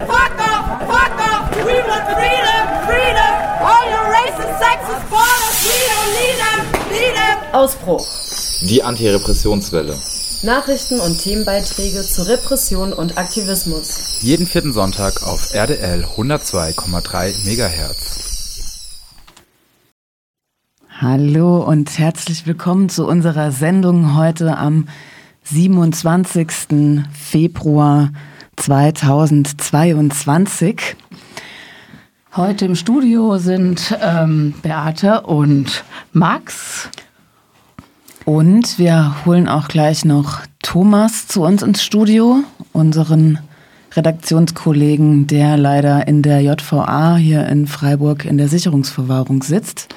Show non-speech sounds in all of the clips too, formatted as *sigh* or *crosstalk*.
Fuck off! Fuck off! We want freedom! Freedom! All your racist, sexist borders! We don't need them! Need them! Ausbruch. Die Antirepressionswelle. Nachrichten und Themenbeiträge zu Repression und Aktivismus. Jeden vierten Sonntag auf RDL 102,3 MHz. Hallo und herzlich willkommen zu unserer Sendung heute am 27. Februar 2022. Heute im Studio sind ähm, Beate und Max. Und wir holen auch gleich noch Thomas zu uns ins Studio, unseren Redaktionskollegen, der leider in der JVA hier in Freiburg in der Sicherungsverwahrung sitzt.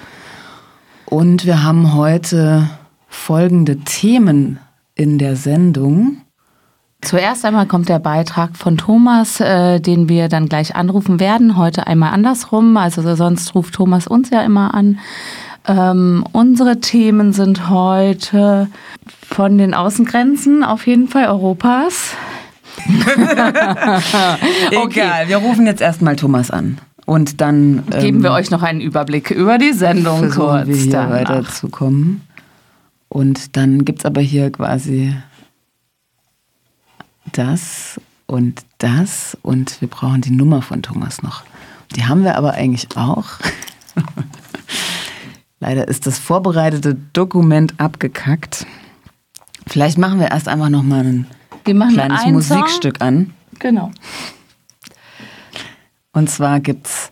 Und wir haben heute folgende Themen in der Sendung. Zuerst einmal kommt der Beitrag von Thomas, äh, den wir dann gleich anrufen werden. Heute einmal andersrum. Also sonst ruft Thomas uns ja immer an. Ähm, unsere Themen sind heute von den Außengrenzen auf jeden Fall Europas. *laughs* Egal, wir rufen jetzt erstmal Thomas an. Und dann ähm, Geben wir euch noch einen Überblick über die Sendung kurz. wir hier weiterzukommen. Und dann gibt es aber hier quasi das und das und wir brauchen die Nummer von Thomas noch. Die haben wir aber eigentlich auch. *laughs* Leider ist das vorbereitete Dokument abgekackt. Vielleicht machen wir erst einfach noch mal ein kleines einen Musikstück an. Song. Genau. Und zwar gibt's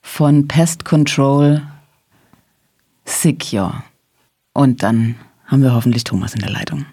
von Pest Control Secure. Und dann haben wir hoffentlich Thomas in der Leitung.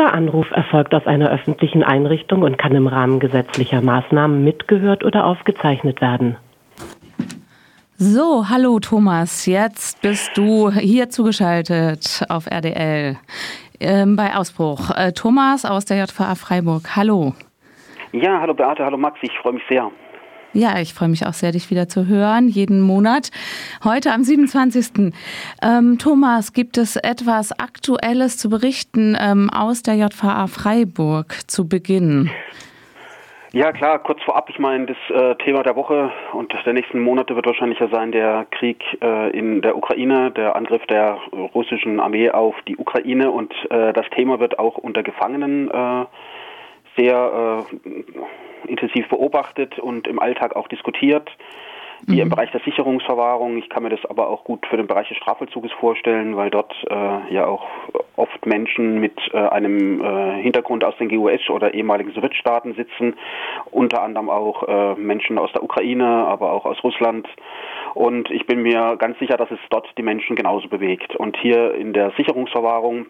Dieser Anruf erfolgt aus einer öffentlichen Einrichtung und kann im Rahmen gesetzlicher Maßnahmen mitgehört oder aufgezeichnet werden. So, hallo Thomas, jetzt bist du hier zugeschaltet auf RDL ähm, bei Ausbruch. Äh, Thomas aus der JVA Freiburg, hallo. Ja, hallo Beate, hallo Max, ich freue mich sehr. Ja, ich freue mich auch sehr, dich wieder zu hören, jeden Monat. Heute am 27. Ähm, Thomas, gibt es etwas Aktuelles zu berichten ähm, aus der JVA Freiburg zu Beginn? Ja, klar, kurz vorab, ich meine, das äh, Thema der Woche und der nächsten Monate wird wahrscheinlich ja sein der Krieg äh, in der Ukraine, der Angriff der russischen Armee auf die Ukraine und äh, das Thema wird auch unter Gefangenen äh, sehr äh, intensiv beobachtet und im Alltag auch diskutiert. Wie mhm. im Bereich der Sicherungsverwahrung. Ich kann mir das aber auch gut für den Bereich des Strafvollzuges vorstellen, weil dort äh, ja auch oft Menschen mit äh, einem äh, Hintergrund aus den GUS oder ehemaligen Sowjetstaaten sitzen, unter anderem auch äh, Menschen aus der Ukraine, aber auch aus Russland. Und ich bin mir ganz sicher, dass es dort die Menschen genauso bewegt. Und hier in der Sicherungsverwahrung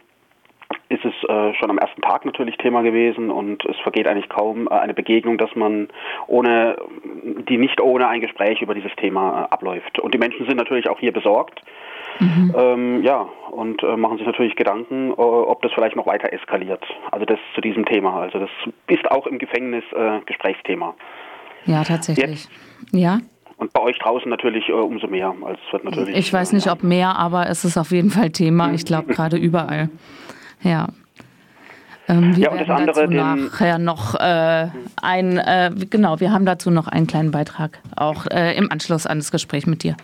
ist es äh, schon am ersten Tag natürlich Thema gewesen und es vergeht eigentlich kaum äh, eine Begegnung, dass man ohne, die nicht ohne ein Gespräch über dieses Thema äh, abläuft. Und die Menschen sind natürlich auch hier besorgt. Mhm. Ähm, ja, und äh, machen sich natürlich Gedanken, äh, ob das vielleicht noch weiter eskaliert. Also das zu diesem Thema. Also das ist auch im Gefängnis äh, Gesprächsthema. Ja, tatsächlich. Jetzt, ja. Und bei euch draußen natürlich äh, umso mehr. Also es wird natürlich, ich weiß nicht, ob mehr, aber es ist auf jeden Fall Thema. Ich *laughs* glaube gerade überall. Ja. Ähm, wir ja, und das andere, dazu nachher noch äh, ein, äh, genau, wir haben dazu noch einen kleinen Beitrag, auch äh, im Anschluss an das Gespräch mit dir.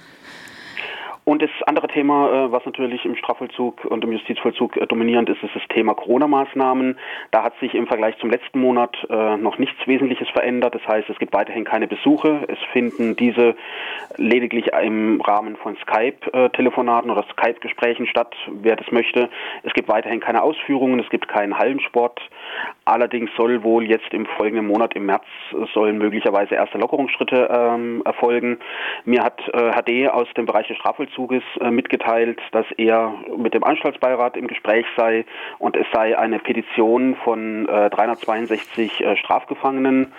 Und das andere Thema, äh, was natürlich im Strafvollzug und im Justizvollzug äh, dominierend ist, ist das Thema Corona-Maßnahmen. Da hat sich im Vergleich zum letzten Monat äh, noch nichts Wesentliches verändert. Das heißt, es gibt weiterhin keine Besuche. Es finden diese lediglich im Rahmen von Skype-Telefonaten oder Skype-Gesprächen statt, wer das möchte. Es gibt weiterhin keine Ausführungen, es gibt keinen Hallensport. Allerdings soll wohl jetzt im folgenden Monat, im März, sollen möglicherweise erste Lockerungsschritte ähm, erfolgen. Mir hat äh, HD aus dem Bereich des Strafvollzuges äh, mitgeteilt, dass er mit dem Anstaltsbeirat im Gespräch sei und es sei eine Petition von äh, 362 äh, Strafgefangenen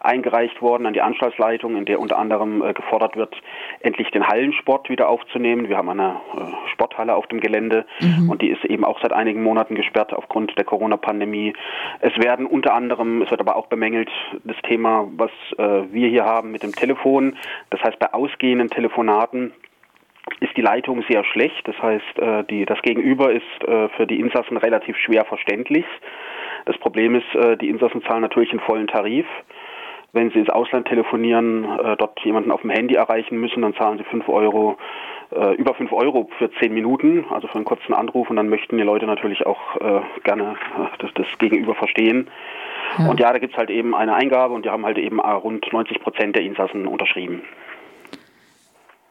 eingereicht worden an die Anstaltsleitung, in der unter anderem äh, gefordert wird, endlich den Hallensport wieder aufzunehmen. Wir haben eine äh, Sporthalle auf dem Gelände mhm. und die ist eben auch seit einigen Monaten gesperrt aufgrund der Corona-Pandemie. Es werden unter anderem, es wird aber auch bemängelt, das Thema, was äh, wir hier haben mit dem Telefon. Das heißt, bei ausgehenden Telefonaten ist die Leitung sehr schlecht. Das heißt, äh, die, das Gegenüber ist äh, für die Insassen relativ schwer verständlich. Das Problem ist, äh, die Insassen zahlen natürlich einen vollen Tarif. Wenn Sie ins Ausland telefonieren, äh, dort jemanden auf dem Handy erreichen müssen, dann zahlen Sie 5 Euro, äh, über 5 Euro für 10 Minuten, also für einen kurzen Anruf. Und dann möchten die Leute natürlich auch äh, gerne äh, das, das Gegenüber verstehen. Ja. Und ja, da gibt es halt eben eine Eingabe und die haben halt eben äh, rund 90 Prozent der Insassen unterschrieben.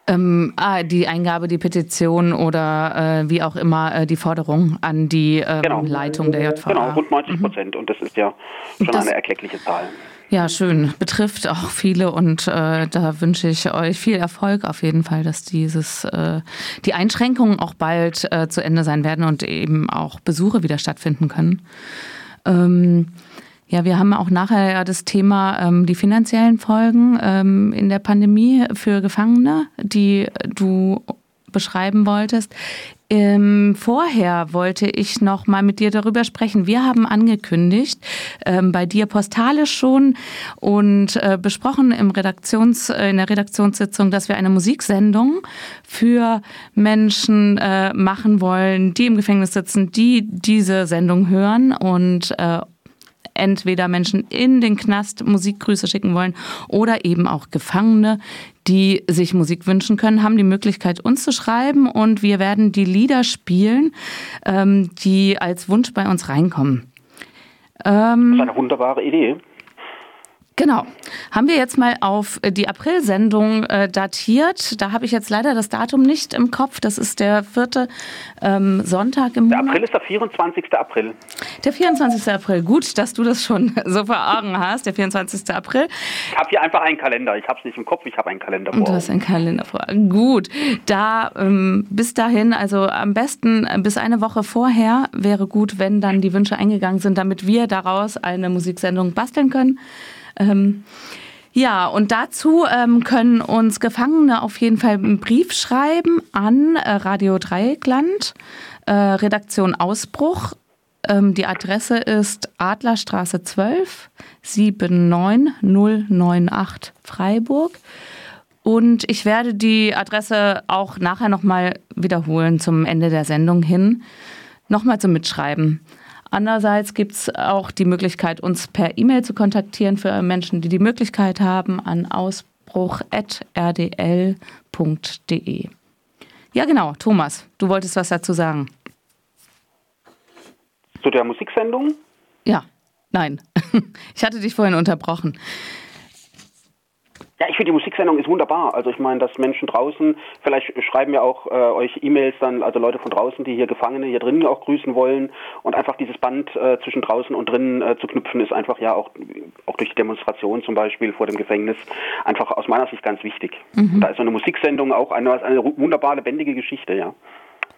Ähm, ah, die Eingabe, die Petition oder äh, wie auch immer äh, die Forderung an die ähm, genau. Leitung der JVA. Genau, rund 90 Prozent mhm. und das ist ja schon das, eine erkleckliche Zahl. Ja, schön. Betrifft auch viele und äh, da wünsche ich euch viel Erfolg auf jeden Fall, dass dieses äh, die Einschränkungen auch bald äh, zu Ende sein werden und eben auch Besuche wieder stattfinden können. Ähm, ja, wir haben auch nachher ja das Thema ähm, die finanziellen Folgen ähm, in der Pandemie für Gefangene, die du beschreiben wolltest. Ähm, vorher wollte ich noch mal mit dir darüber sprechen. Wir haben angekündigt, ähm, bei dir postalisch schon und äh, besprochen im Redaktions, äh, in der Redaktionssitzung, dass wir eine Musiksendung für Menschen äh, machen wollen, die im Gefängnis sitzen, die diese Sendung hören und äh, entweder Menschen in den Knast Musikgrüße schicken wollen oder eben auch Gefangene, die sich Musik wünschen können, haben die Möglichkeit, uns zu schreiben und wir werden die Lieder spielen, ähm, die als Wunsch bei uns reinkommen. Ähm, das ist eine wunderbare Idee. Genau. Haben wir jetzt mal auf die April-Sendung äh, datiert. Da habe ich jetzt leider das Datum nicht im Kopf. Das ist der vierte ähm, Sonntag im Der Monat. April ist der 24. April. Der 24. April. Gut, dass du das schon *laughs* so vor Augen hast. Der 24. April. Ich habe hier einfach einen Kalender. Ich habe es nicht im Kopf, ich habe einen Kalender vor. Und du hast einen Kalender vor. Gut. Da ähm, bis dahin, also am besten äh, bis eine Woche vorher wäre gut, wenn dann die Wünsche eingegangen sind, damit wir daraus eine Musiksendung basteln können. Ähm, ja, und dazu ähm, können uns Gefangene auf jeden Fall einen Brief schreiben an äh, Radio Dreieckland, äh, Redaktion Ausbruch. Ähm, die Adresse ist Adlerstraße 12 79098 Freiburg. Und ich werde die Adresse auch nachher nochmal wiederholen zum Ende der Sendung hin. Nochmal zum Mitschreiben. Andererseits gibt es auch die Möglichkeit, uns per E-Mail zu kontaktieren für Menschen, die die Möglichkeit haben, an ausbruch.rdl.de. Ja, genau. Thomas, du wolltest was dazu sagen. Zu der Musiksendung? Ja, nein. *laughs* Ich hatte dich vorhin unterbrochen. Ja, ich finde die Musiksendung ist wunderbar. Also ich meine, dass Menschen draußen, vielleicht schreiben ja auch äh, euch E-Mails dann, also Leute von draußen, die hier Gefangene hier drinnen auch grüßen wollen und einfach dieses Band äh, zwischen draußen und drinnen äh, zu knüpfen, ist einfach ja auch, auch durch die Demonstration zum Beispiel vor dem Gefängnis einfach aus meiner Sicht ganz wichtig. Mhm. Da ist so eine Musiksendung auch eine, eine wunderbar lebendige Geschichte, ja.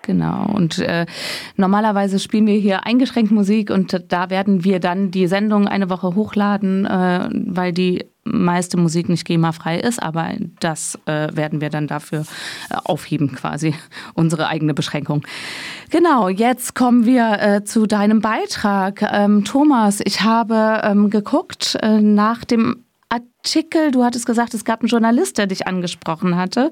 Genau. Und äh, normalerweise spielen wir hier eingeschränkt Musik und da werden wir dann die Sendung eine Woche hochladen, äh, weil die meiste Musik nicht GEMA-frei ist, aber das äh, werden wir dann dafür äh, aufheben, quasi *laughs* unsere eigene Beschränkung. Genau, jetzt kommen wir äh, zu deinem Beitrag. Ähm, Thomas, ich habe ähm, geguckt äh, nach dem Artikel, du hattest gesagt, es gab einen Journalist, der dich angesprochen hatte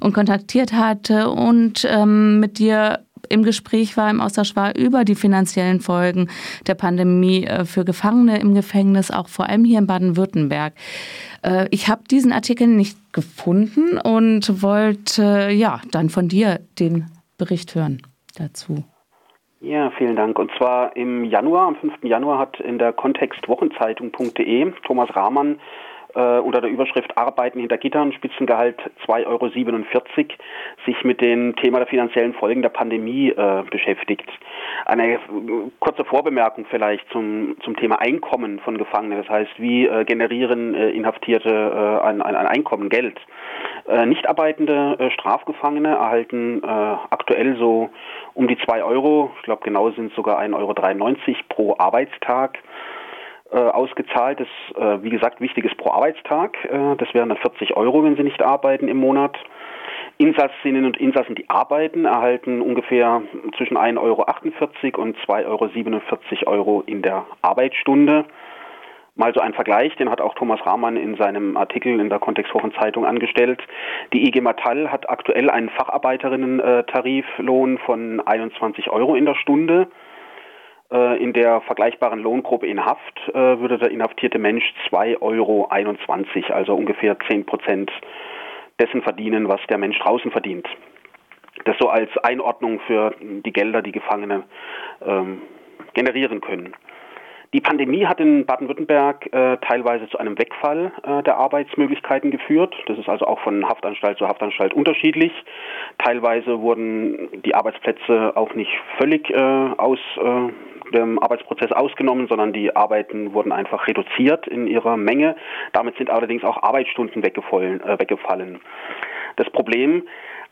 und kontaktiert hatte und ähm, mit dir im Gespräch war, im Austausch war über die finanziellen Folgen der Pandemie äh, für Gefangene im Gefängnis, auch vor allem hier in Baden-Württemberg. Äh, ich habe diesen Artikel nicht gefunden und wollte ja dann von dir den Bericht hören dazu. Ja, vielen Dank. Und zwar im Januar, am 5. Januar hat in der Kontextwochenzeitung.de Thomas Rahmann äh, unter der Überschrift Arbeiten hinter Gittern, Spitzengehalt 2,47 Euro, sich mit dem Thema der finanziellen Folgen der Pandemie äh, beschäftigt. Eine äh, kurze Vorbemerkung vielleicht zum, zum Thema Einkommen von Gefangenen. Das heißt, wie äh, generieren äh, Inhaftierte äh, ein, ein, ein Einkommen, Geld? nicht arbeitende Strafgefangene erhalten aktuell so um die 2 Euro, ich glaube genau sind sogar 1,93 Euro pro Arbeitstag äh, ausgezahlt. Das, äh, wie gesagt, wichtig ist pro Arbeitstag. Äh, das wären dann 40 Euro, wenn sie nicht arbeiten im Monat. Insassinnen und Insassen, die arbeiten, erhalten ungefähr zwischen 1,48 Euro und 2,47 Euro Euro in der Arbeitsstunde. Mal so ein Vergleich, den hat auch Thomas Rahmann in seinem Artikel in der Kontextwochenzeitung angestellt. Die IG Metall hat aktuell einen Facharbeiterinnen-Tariflohn von 21 Euro in der Stunde. Äh, in der vergleichbaren Lohngruppe in Haft äh, würde der inhaftierte Mensch 2,21 Euro, also ungefähr 10 Prozent dessen verdienen, was der Mensch draußen verdient. Das so als Einordnung für die Gelder, die Gefangene ähm, generieren können. Die Pandemie hat in Baden-Württemberg äh, teilweise zu einem Wegfall äh, der Arbeitsmöglichkeiten geführt. Das ist also auch von Haftanstalt zu Haftanstalt unterschiedlich. Teilweise wurden die Arbeitsplätze auch nicht völlig äh, aus äh, dem Arbeitsprozess ausgenommen, sondern die Arbeiten wurden einfach reduziert in ihrer Menge. Damit sind allerdings auch Arbeitsstunden weggefallen. Äh, weggefallen. Das Problem,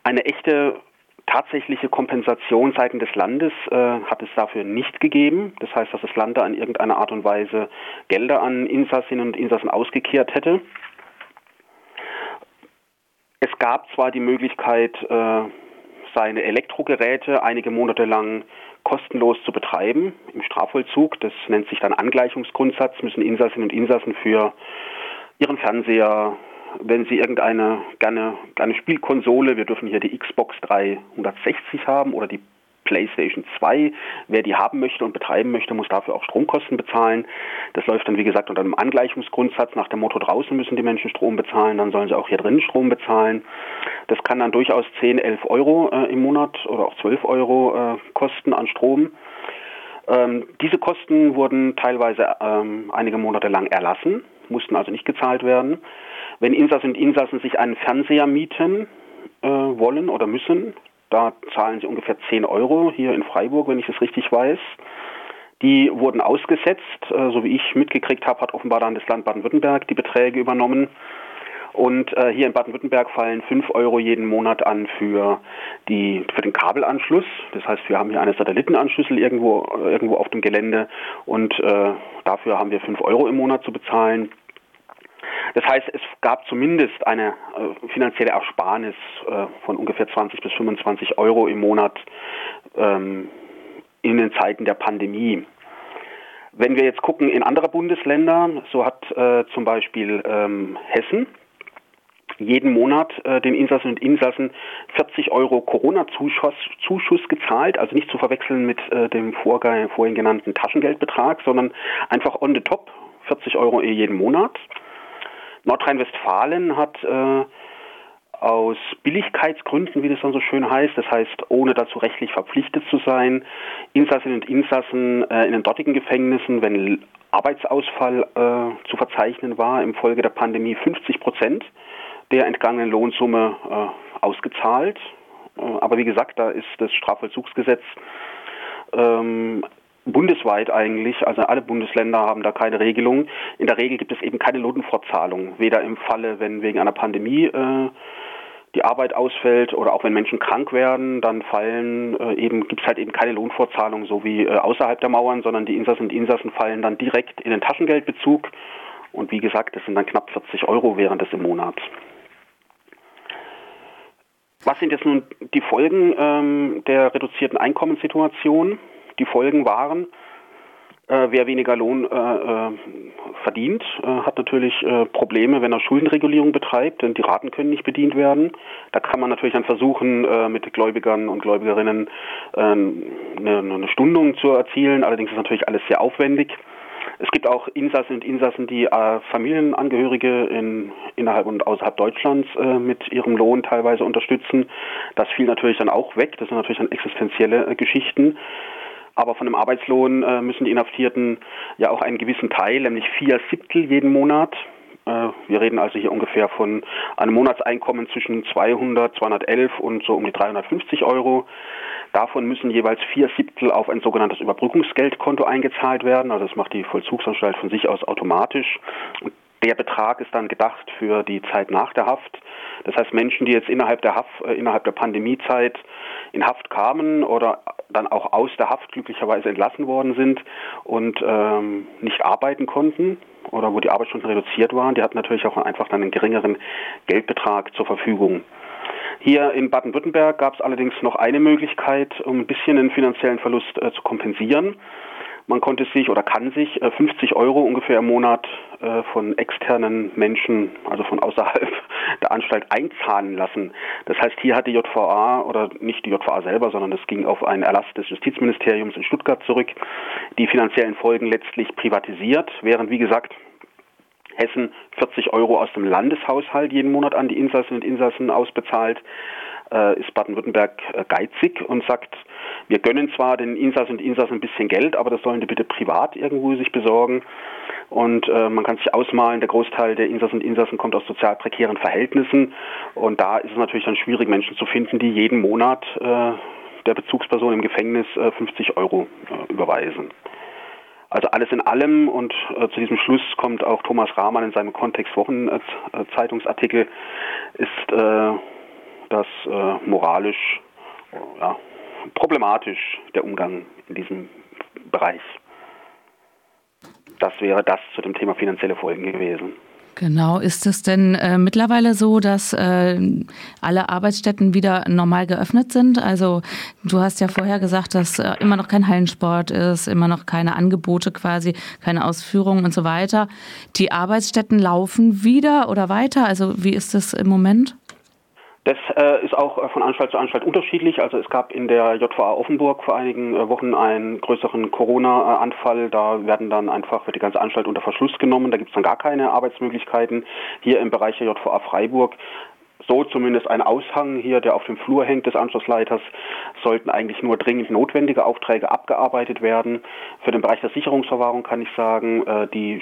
eine echte tatsächliche Kompensation seitens des Landes äh, hat es dafür nicht gegeben. Das heißt, dass das Land da in irgendeiner Art und Weise Gelder an Insassinnen und Insassen ausgekehrt hätte. Es gab zwar die Möglichkeit, äh, seine Elektrogeräte einige Monate lang kostenlos zu betreiben im Strafvollzug. Das nennt sich dann Angleichungsgrundsatz, müssen Insassinnen und Insassen für ihren Fernseher, wenn Sie irgendeine gerne, gerne Spielkonsole, wir dürfen hier die Xbox 360 haben oder die PlayStation 2. Wer die haben möchte und betreiben möchte, muss dafür auch Stromkosten bezahlen. Das läuft dann, wie gesagt, unter einem Angleichungsgrundsatz nach dem Motto, draußen müssen die Menschen Strom bezahlen, dann sollen sie auch hier drinnen Strom bezahlen. Das kann dann durchaus 10, 11 Euro äh, im Monat oder auch 12 Euro äh, kosten an Strom. Ähm, diese Kosten wurden teilweise ähm, einige Monate lang erlassen, mussten also nicht gezahlt werden. Wenn Insassen und Insassen sich einen Fernseher mieten äh, wollen oder müssen, da zahlen sie ungefähr 10 Euro hier in Freiburg, wenn ich das richtig weiß. Die wurden ausgesetzt, äh, so wie ich mitgekriegt habe, hat offenbar dann das Land Baden-Württemberg die Beträge übernommen. Und äh, hier in Baden-Württemberg fallen 5 Euro jeden Monat an für, die, für den Kabelanschluss. Das heißt, wir haben hier eine Satellitenanschlüssel irgendwo, irgendwo auf dem Gelände und äh, dafür haben wir 5 Euro im Monat zu bezahlen. Das heißt, es gab zumindest eine äh, finanzielle Ersparnis äh, von ungefähr 20 bis 25 Euro im Monat ähm, in den Zeiten der Pandemie. Wenn wir jetzt gucken in andere Bundesländer, so hat äh, zum Beispiel ähm, Hessen jeden Monat äh, den Insassen und Insassen 40 Euro Corona-Zuschuss Zuschuss gezahlt, also nicht zu verwechseln mit äh, dem vorhin genannten Taschengeldbetrag, sondern einfach on the top 40 Euro jeden Monat. Nordrhein-Westfalen hat äh, aus Billigkeitsgründen, wie das dann so schön heißt, das heißt, ohne dazu rechtlich verpflichtet zu sein, Insassinnen und Insassen äh, in den dortigen Gefängnissen, wenn Arbeitsausfall äh, zu verzeichnen war, im Folge der Pandemie 50 Prozent der entgangenen Lohnsumme äh, ausgezahlt. Äh, aber wie gesagt, da ist das Strafvollzugsgesetz ähm, bundesweit eigentlich, also alle Bundesländer haben da keine Regelung. In der Regel gibt es eben keine Lohnfortzahlung, weder im Falle, wenn wegen einer Pandemie äh, die Arbeit ausfällt oder auch wenn Menschen krank werden, dann fallen äh, eben gibt es halt eben keine Lohnfortzahlung so wie äh, außerhalb der Mauern, sondern die Insassen und Insassen fallen dann direkt in den Taschengeldbezug und wie gesagt, das sind dann knapp 40 Euro während des im Monat. Was sind jetzt nun die Folgen ähm, der reduzierten Einkommenssituation? Die Folgen waren, äh, wer weniger Lohn äh, äh, verdient, äh, hat natürlich äh, Probleme, wenn er Schuldenregulierung betreibt, denn die Raten können nicht bedient werden. Da kann man natürlich dann versuchen, äh, mit Gläubigern und Gläubigerinnen eine, eine Stundung zu erzielen. Allerdings ist natürlich alles sehr aufwendig. Es gibt auch Insassen und Insassen, die Familienangehörige in, innerhalb und außerhalb Deutschlands mit ihrem Lohn teilweise unterstützen. Das fiel natürlich dann auch weg. Das sind natürlich dann existenzielle Geschichten. Aber von dem Arbeitslohn äh, müssen die Inhaftierten ja auch einen gewissen Teil, nämlich vier Siebtel jeden Monat, äh, wir reden also hier ungefähr von einem Monatseinkommen zwischen 200, 211 und so um die 350 Euro. Davon müssen jeweils vier Siebtel auf ein sogenanntes Überbrückungsgeldkonto eingezahlt werden. Also das macht die Vollzugsanstalt von sich aus automatisch. Und der Betrag ist dann gedacht für die Zeit nach der Haft. Das heißt, Menschen, die jetzt innerhalb der Haft, äh, innerhalb der Pandemiezeit in Haft kamen oder dann auch aus der Haft glücklicherweise entlassen worden sind und ähm, nicht arbeiten konnten oder wo die Arbeitsstunden reduziert waren, die hatten natürlich auch einfach dann einen geringeren Geldbetrag zur Verfügung. Hier in Baden-Württemberg gab es allerdings noch eine Möglichkeit, um ein bisschen den finanziellen Verlust äh, zu kompensieren. Man konnte sich oder kann sich 50 äh, Euro ungefähr im Monat äh, von externen Menschen, also von außerhalb *laughs* der Anstalt, einzahlen lassen. Das heißt, hier hat die JVA oder nicht die JVA selber, sondern es ging auf einen Erlass des Justizministeriums in Stuttgart zurück, die finanziellen Folgen letztlich privatisiert, während, wie gesagt, Hessen 40 Euro aus dem Landeshaushalt jeden Monat an die Insassen und Insassen ausbezahlt äh, ist Baden-Württemberg geizig und sagt, wir gönnen zwar den Insassen und Insassen ein bisschen Geld, aber das sollen die bitte privat irgendwo sich besorgen. Und äh, man kann sich ausmalen, der Großteil der Insassen und Insassen kommt aus sozial prekären Verhältnissen. Und da ist es natürlich dann schwierig, Menschen zu finden, die jeden Monat äh, der Bezugsperson im Gefängnis äh, 50 Euro äh, überweisen. Also alles in allem und äh, zu diesem Schluss kommt auch Thomas Rahmann in seinem Kontext Wochenzeitungsartikel ist äh, das äh, moralisch ja, problematisch, der Umgang in diesem Bereich. Das wäre das zu dem Thema finanzielle Folgen gewesen. Genau, ist es denn äh, mittlerweile so, dass äh, alle Arbeitsstätten wieder normal geöffnet sind? Also du hast ja vorher gesagt, dass äh, immer noch kein Hallensport ist, immer noch keine Angebote quasi, keine Ausführungen und so weiter. Die Arbeitsstätten laufen wieder oder weiter? Also wie ist es im Moment? Das äh, ist auch äh, von Anstalt zu Anstalt unterschiedlich. Also es gab in der JVA Offenburg vor einigen äh, Wochen einen größeren Corona-Anfall. Da werden dann einfach wird die ganze Anstalt unter Verschluss genommen. Da gibt es dann gar keine Arbeitsmöglichkeiten. Hier im Bereich der JVA Freiburg so zumindest ein Aushang hier, der auf dem Flur hängt des Anschlussleiters, sollten eigentlich nur dringend notwendige Aufträge abgearbeitet werden. Für den Bereich der Sicherungsverwahrung kann ich sagen, äh, die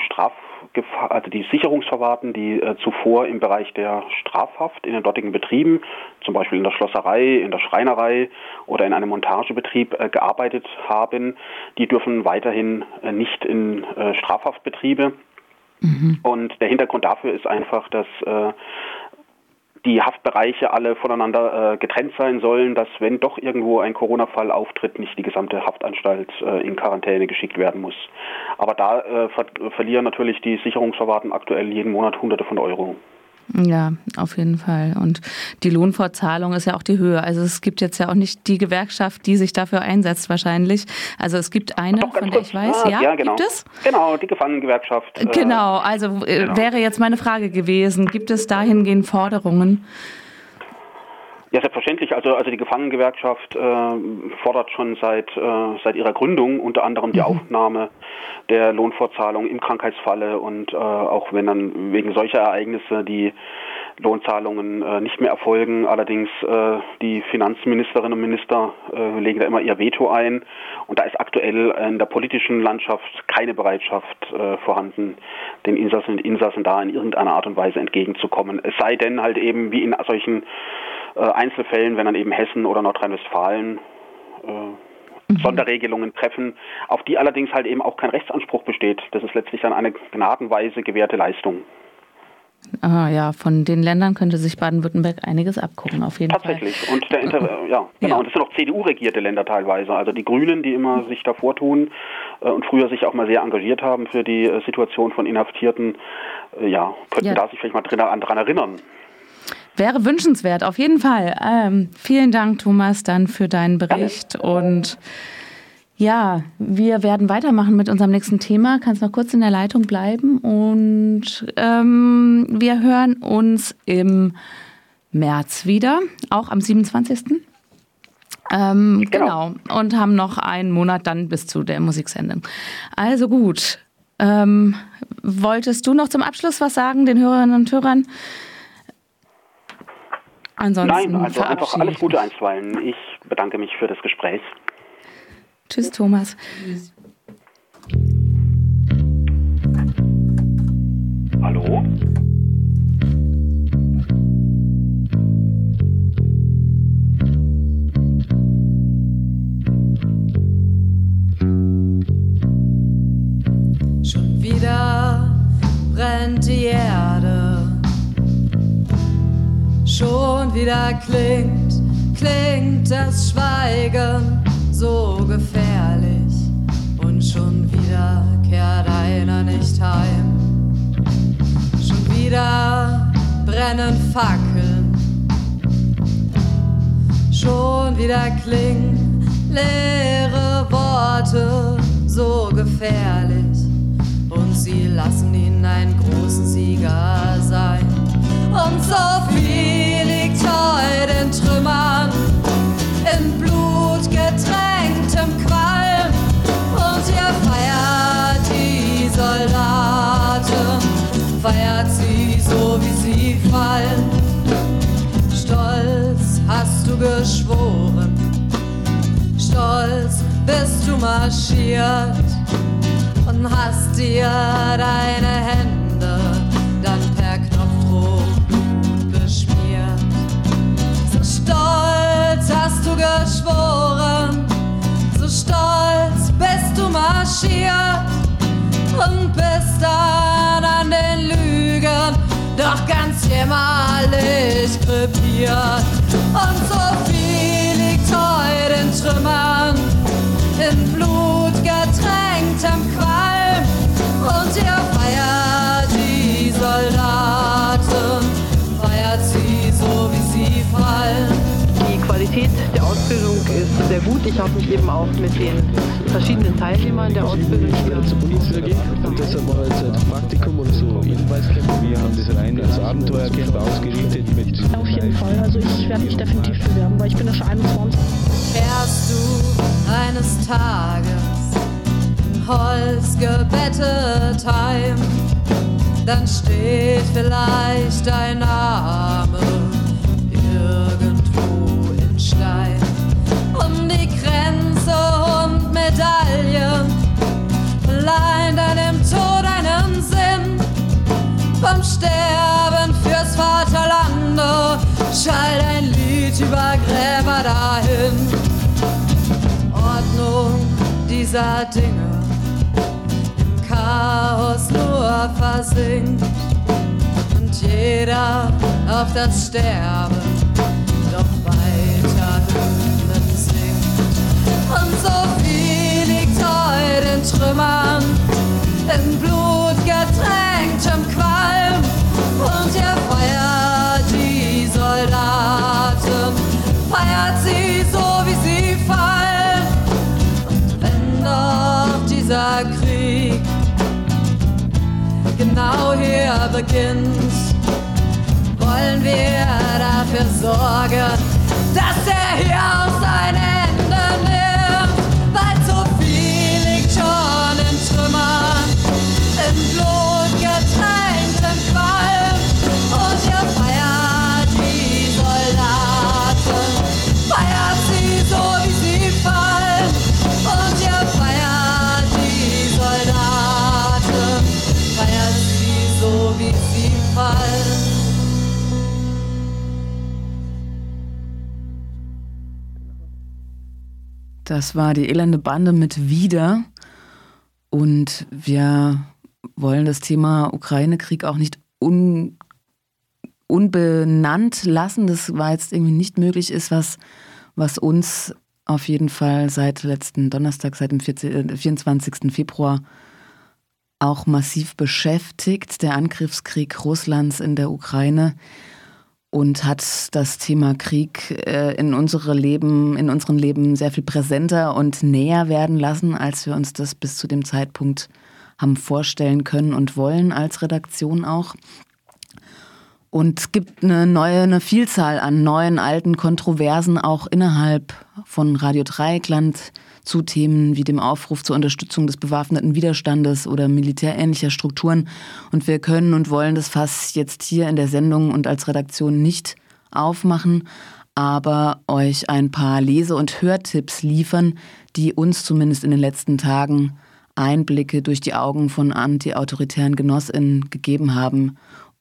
Strafgefahr, also die Sicherungsverwahrten, die äh, zuvor im Bereich der Strafhaft in den dortigen Betrieben, zum Beispiel in der Schlosserei, in der Schreinerei oder in einem Montagebetrieb äh, gearbeitet haben, die dürfen weiterhin nicht in Strafhaftbetriebe. Mhm. Und der Hintergrund dafür ist einfach, dass äh, die Haftbereiche alle voneinander äh, getrennt sein sollen, dass wenn doch irgendwo ein Corona-Fall auftritt, nicht die gesamte Haftanstalt äh, in Quarantäne geschickt werden muss. Aber da äh, ver verlieren natürlich die Sicherungsverwahrten aktuell jeden Monat Hunderte von Euro. Ja, auf jeden Fall. Und die Lohnfortzahlung ist ja auch die Höhe. Also es gibt jetzt ja auch nicht die Gewerkschaft, die sich dafür einsetzt wahrscheinlich. Also es gibt eine, Doch, von der ich weiß. Ja, ja, genau. gibt es? Genau, die Gefangenengewerkschaft. Äh, genau, also äh, genau. wäre jetzt meine Frage gewesen. Gibt es dahingehend Forderungen? Ja, selbstverständlich. Also, also die Gefangenengewerkschaft äh, fordert schon seit, äh, seit ihrer Gründung unter anderem die mhm. Aufnahme der Lohnfortzahlung im Krankheitsfalle und äh, auch wenn dann wegen solcher Ereignisse die Lohnzahlungen äh, nicht mehr erfolgen. Allerdings äh, die Finanzministerinnen und Minister äh, legen da immer ihr Veto ein und da ist aktuell in der politischen Landschaft keine Bereitschaft äh, vorhanden, den Insassen und Insassen da in irgendeiner Art und Weise entgegenzukommen. Es sei denn halt eben wie in solchen äh, Einzelfällen, wenn dann eben Hessen oder Nordrhein-Westfalen äh, mhm. Sonderregelungen treffen, auf die allerdings halt eben auch kein Rechtsanspruch besteht. Das ist letztlich dann eine gnadenweise gewährte Leistung. Ah, ja, von den Ländern könnte sich Baden-Württemberg einiges abgucken, auf jeden Tatsächlich. Fall. Tatsächlich. Und der Inter ja, genau. Ja. Und das sind auch CDU-regierte Länder teilweise. Also die Grünen, die immer sich davor tun äh, und früher sich auch mal sehr engagiert haben für die äh, Situation von Inhaftierten, äh, ja, könnten ja. da sich vielleicht mal dran, dran erinnern. Wäre wünschenswert, auf jeden Fall. Ähm, vielen Dank, Thomas, dann für deinen Bericht ja. und ja, wir werden weitermachen mit unserem nächsten Thema. Kannst noch kurz in der Leitung bleiben und ähm, wir hören uns im März wieder, auch am 27. Ähm, genau. genau. Und haben noch einen Monat dann bis zu der Musiksendung. Also gut. Ähm, wolltest du noch zum Abschluss was sagen, den Hörerinnen und Hörern? Ansonsten Nein, also einfach alles Gute einstweilen. Ich bedanke mich für das Gespräch. Tschüss, Thomas. Hallo? Schon wieder brennt die Erde. Schon wieder klingt, klingt das Schweigen so gefährlich und schon wieder kehrt einer nicht heim. Schon wieder brennen Fackeln, schon wieder klingen leere Worte so gefährlich und sie lassen ihn einen großen Sieger sein. Und so viel liegt heute in Trümmern, in Blut getrennt. feiert sie so, wie sie fallen. Stolz hast du geschworen, stolz bist du marschiert und hast dir deine Hände hast du geschworen, so stolz bist du marschiert und bist dann an den Lügen doch ganz jämmerlich krepiert. Und so viel liegt heute in Trümmern, in Blut Ausbildung ist sehr gut. Ich habe mich eben auch mit den verschiedenen Teilnehmern der Ausbildung hier zur Bundeswehr gehen und deshalb mache ich jetzt ein Praktikum oder so Edelweißcamp. Wir haben das rein als Abenteuercamp ausgerichtet mit. Auf jeden Fall, also ich werde mich definitiv bewerben, weil ich bin ja schon 21. Fährst du eines Tages in Holz gebettet heim, dann steht vielleicht Schall ein Lied über Gräber dahin. Ordnung dieser Dinge im Chaos nur versinkt und jeder auf das Sterben doch weiter Hymnen singt. Und so viel liegt heute in Trümmern, in blutgetränktem Qualm und ihr feiert feiert sie so wie sie fallen. Und wenn doch dieser Krieg genau hier beginnt, wollen wir dafür sorgen, dass er hier auch Das war die elende Bande mit Wieder. Und wir wollen das Thema Ukraine-Krieg auch nicht un, unbenannt lassen. Das war jetzt irgendwie nicht möglich ist, was, was uns auf jeden Fall seit letzten Donnerstag, seit dem 14, 24. Februar auch massiv beschäftigt. Der Angriffskrieg Russlands in der Ukraine und hat das Thema Krieg äh, in unsere Leben, in unserem Leben sehr viel präsenter und näher werden lassen, als wir uns das bis zu dem Zeitpunkt haben vorstellen können und wollen als Redaktion auch. Und es gibt eine neue, eine Vielzahl an neuen, alten Kontroversen auch innerhalb von Radio Dreieckland zu Themen wie dem Aufruf zur Unterstützung des bewaffneten Widerstandes oder militärähnlicher Strukturen. Und wir können und wollen das Fass jetzt hier in der Sendung und als Redaktion nicht aufmachen, aber euch ein paar Lese- und Hörtipps liefern, die uns zumindest in den letzten Tagen Einblicke durch die Augen von antiautoritären Genossinnen gegeben haben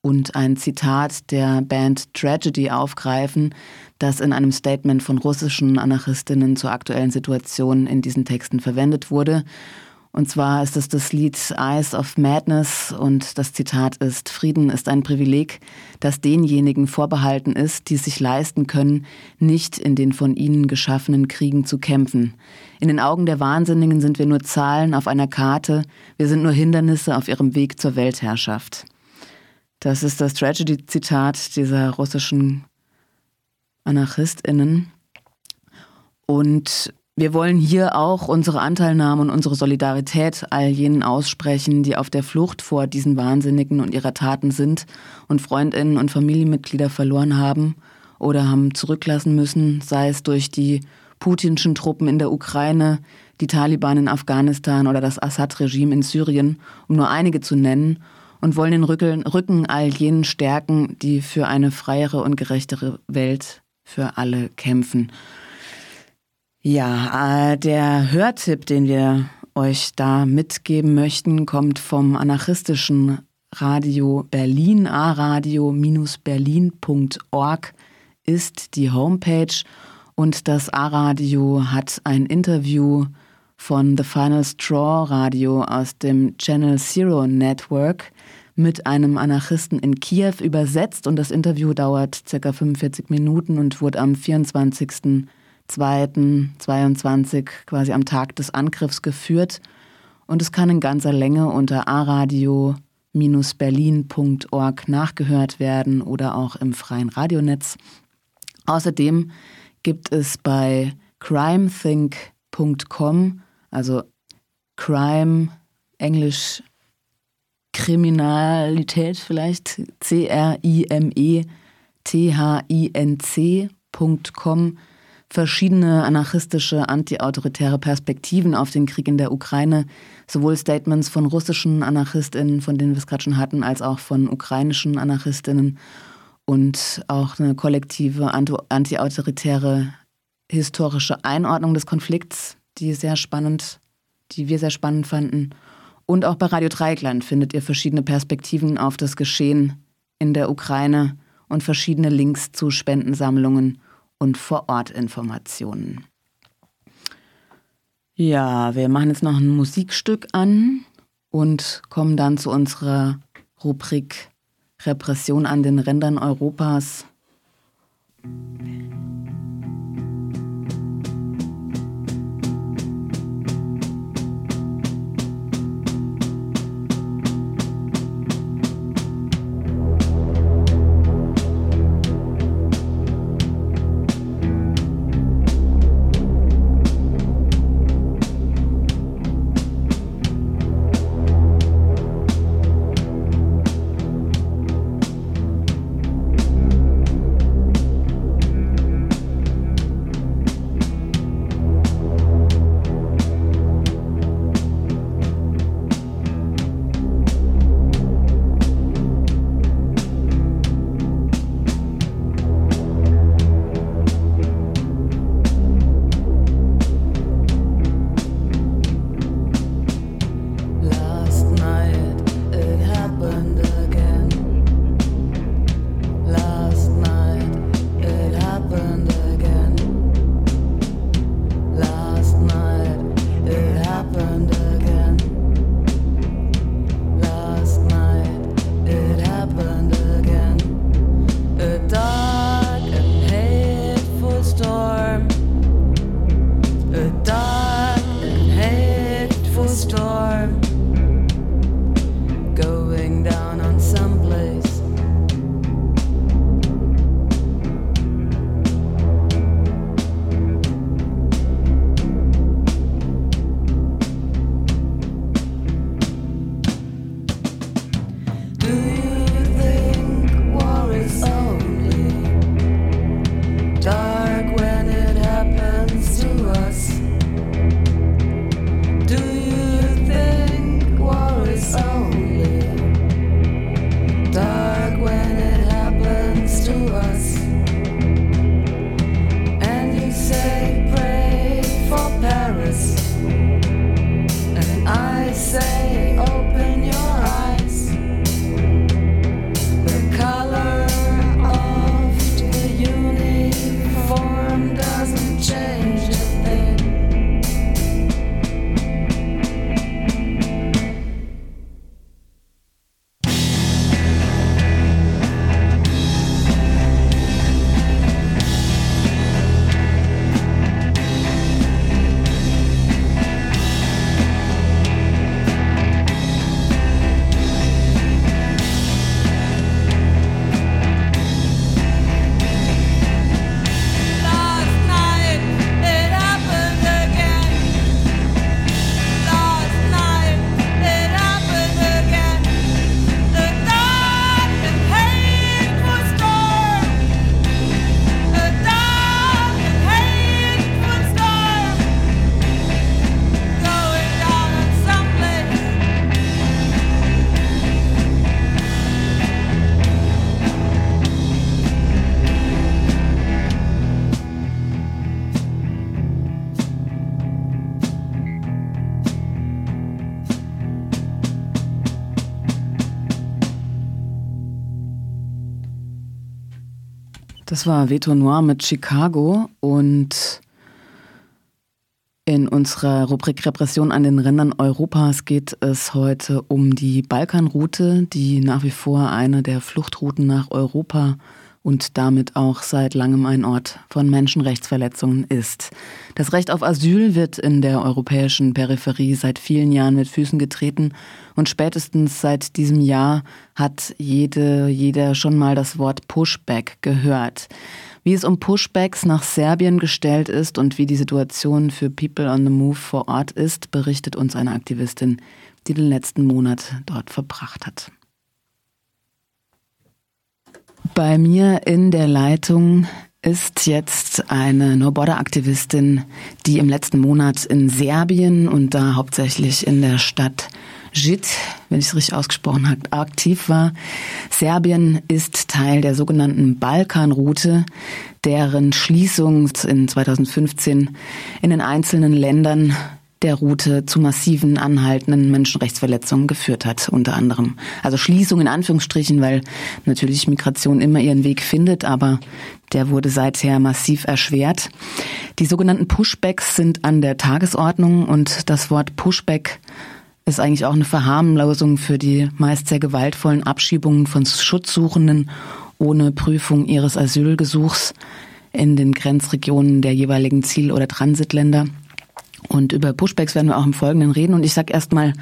und ein Zitat der Band Tragedy aufgreifen, das in einem Statement von russischen Anarchistinnen zur aktuellen Situation in diesen Texten verwendet wurde. Und zwar ist es das Lied Eyes of Madness und das Zitat ist, Frieden ist ein Privileg, das denjenigen vorbehalten ist, die sich leisten können, nicht in den von ihnen geschaffenen Kriegen zu kämpfen. In den Augen der Wahnsinnigen sind wir nur Zahlen auf einer Karte, wir sind nur Hindernisse auf ihrem Weg zur Weltherrschaft. Das ist das Tragedy-Zitat dieser russischen AnarchistInnen. Und wir wollen hier auch unsere Anteilnahme und unsere Solidarität all jenen aussprechen, die auf der Flucht vor diesen Wahnsinnigen und ihrer Taten sind und Freundinnen und Familienmitglieder verloren haben oder haben zurücklassen müssen, sei es durch die putinschen Truppen in der Ukraine, die Taliban in Afghanistan oder das Assad-Regime in Syrien, um nur einige zu nennen, und wollen den Rücken all jenen stärken, die für eine freiere und gerechtere Welt für alle kämpfen. Ja, äh, der Hörtipp, den wir euch da mitgeben möchten, kommt vom anarchistischen Radio Berlin, aradio-berlin.org ist die Homepage und das A-Radio hat ein Interview von The Final Straw Radio aus dem Channel Zero Network mit einem Anarchisten in Kiew übersetzt und das Interview dauert circa 45 Minuten und wurde am 24.02.22 quasi am Tag des Angriffs geführt und es kann in ganzer Länge unter aradio-berlin.org nachgehört werden oder auch im freien Radionetz. Außerdem gibt es bei crimethink.com also Crime, Englisch Kriminalität vielleicht, C-R-I-M-E-T-H-I-N-C.com, verschiedene anarchistische, antiautoritäre Perspektiven auf den Krieg in der Ukraine, sowohl Statements von russischen AnarchistInnen, von denen wir es gerade schon hatten, als auch von ukrainischen AnarchistInnen und auch eine kollektive antiautoritäre historische Einordnung des Konflikts, die sehr spannend die wir sehr spannend fanden. Und auch bei Radio Dreieckland findet ihr verschiedene Perspektiven auf das Geschehen in der Ukraine und verschiedene Links zu Spendensammlungen und Vorortinformationen. Ja, wir machen jetzt noch ein Musikstück an und kommen dann zu unserer Rubrik Repression an den Rändern Europas. War Veto Noir mit Chicago und in unserer Rubrik Repression an den Rändern Europas geht es heute um die Balkanroute, die nach wie vor eine der Fluchtrouten nach Europa und damit auch seit langem ein Ort von Menschenrechtsverletzungen ist. Das Recht auf Asyl wird in der europäischen Peripherie seit vielen Jahren mit Füßen getreten und spätestens seit diesem Jahr hat jede, jeder schon mal das Wort Pushback gehört. Wie es um Pushbacks nach Serbien gestellt ist und wie die Situation für People on the Move vor Ort ist, berichtet uns eine Aktivistin, die den letzten Monat dort verbracht hat. Bei mir in der Leitung ist jetzt eine No-Border-Aktivistin, die im letzten Monat in Serbien und da hauptsächlich in der Stadt Žit, wenn ich es richtig ausgesprochen habe, aktiv war. Serbien ist Teil der sogenannten Balkanroute, deren Schließung in 2015 in den einzelnen Ländern der Route zu massiven anhaltenden Menschenrechtsverletzungen geführt hat, unter anderem. Also Schließung in Anführungsstrichen, weil natürlich Migration immer ihren Weg findet, aber der wurde seither massiv erschwert. Die sogenannten Pushbacks sind an der Tagesordnung und das Wort Pushback ist eigentlich auch eine Verharmlosung für die meist sehr gewaltvollen Abschiebungen von Schutzsuchenden ohne Prüfung ihres Asylgesuchs in den Grenzregionen der jeweiligen Ziel- oder Transitländer. Und über Pushbacks werden wir auch im Folgenden reden. Und ich sage erstmal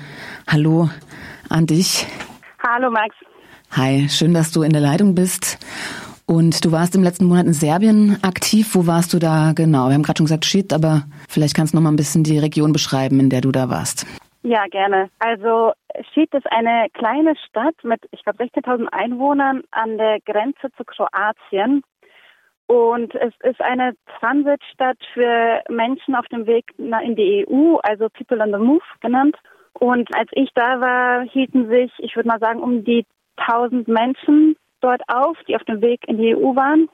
Hallo an dich. Hallo Max. Hi, schön, dass du in der Leitung bist. Und du warst im letzten Monat in Serbien aktiv. Wo warst du da genau? Wir haben gerade schon gesagt Shit, aber vielleicht kannst du noch mal ein bisschen die Region beschreiben, in der du da warst. Ja, gerne. Also Schied ist eine kleine Stadt mit, ich glaube, 16.000 Einwohnern an der Grenze zu Kroatien. Und es ist eine Transitstadt für Menschen auf dem Weg in die EU, also People on the Move genannt. Und als ich da war, hielten sich, ich würde mal sagen, um die 1000 Menschen dort auf, die auf dem Weg in die EU waren.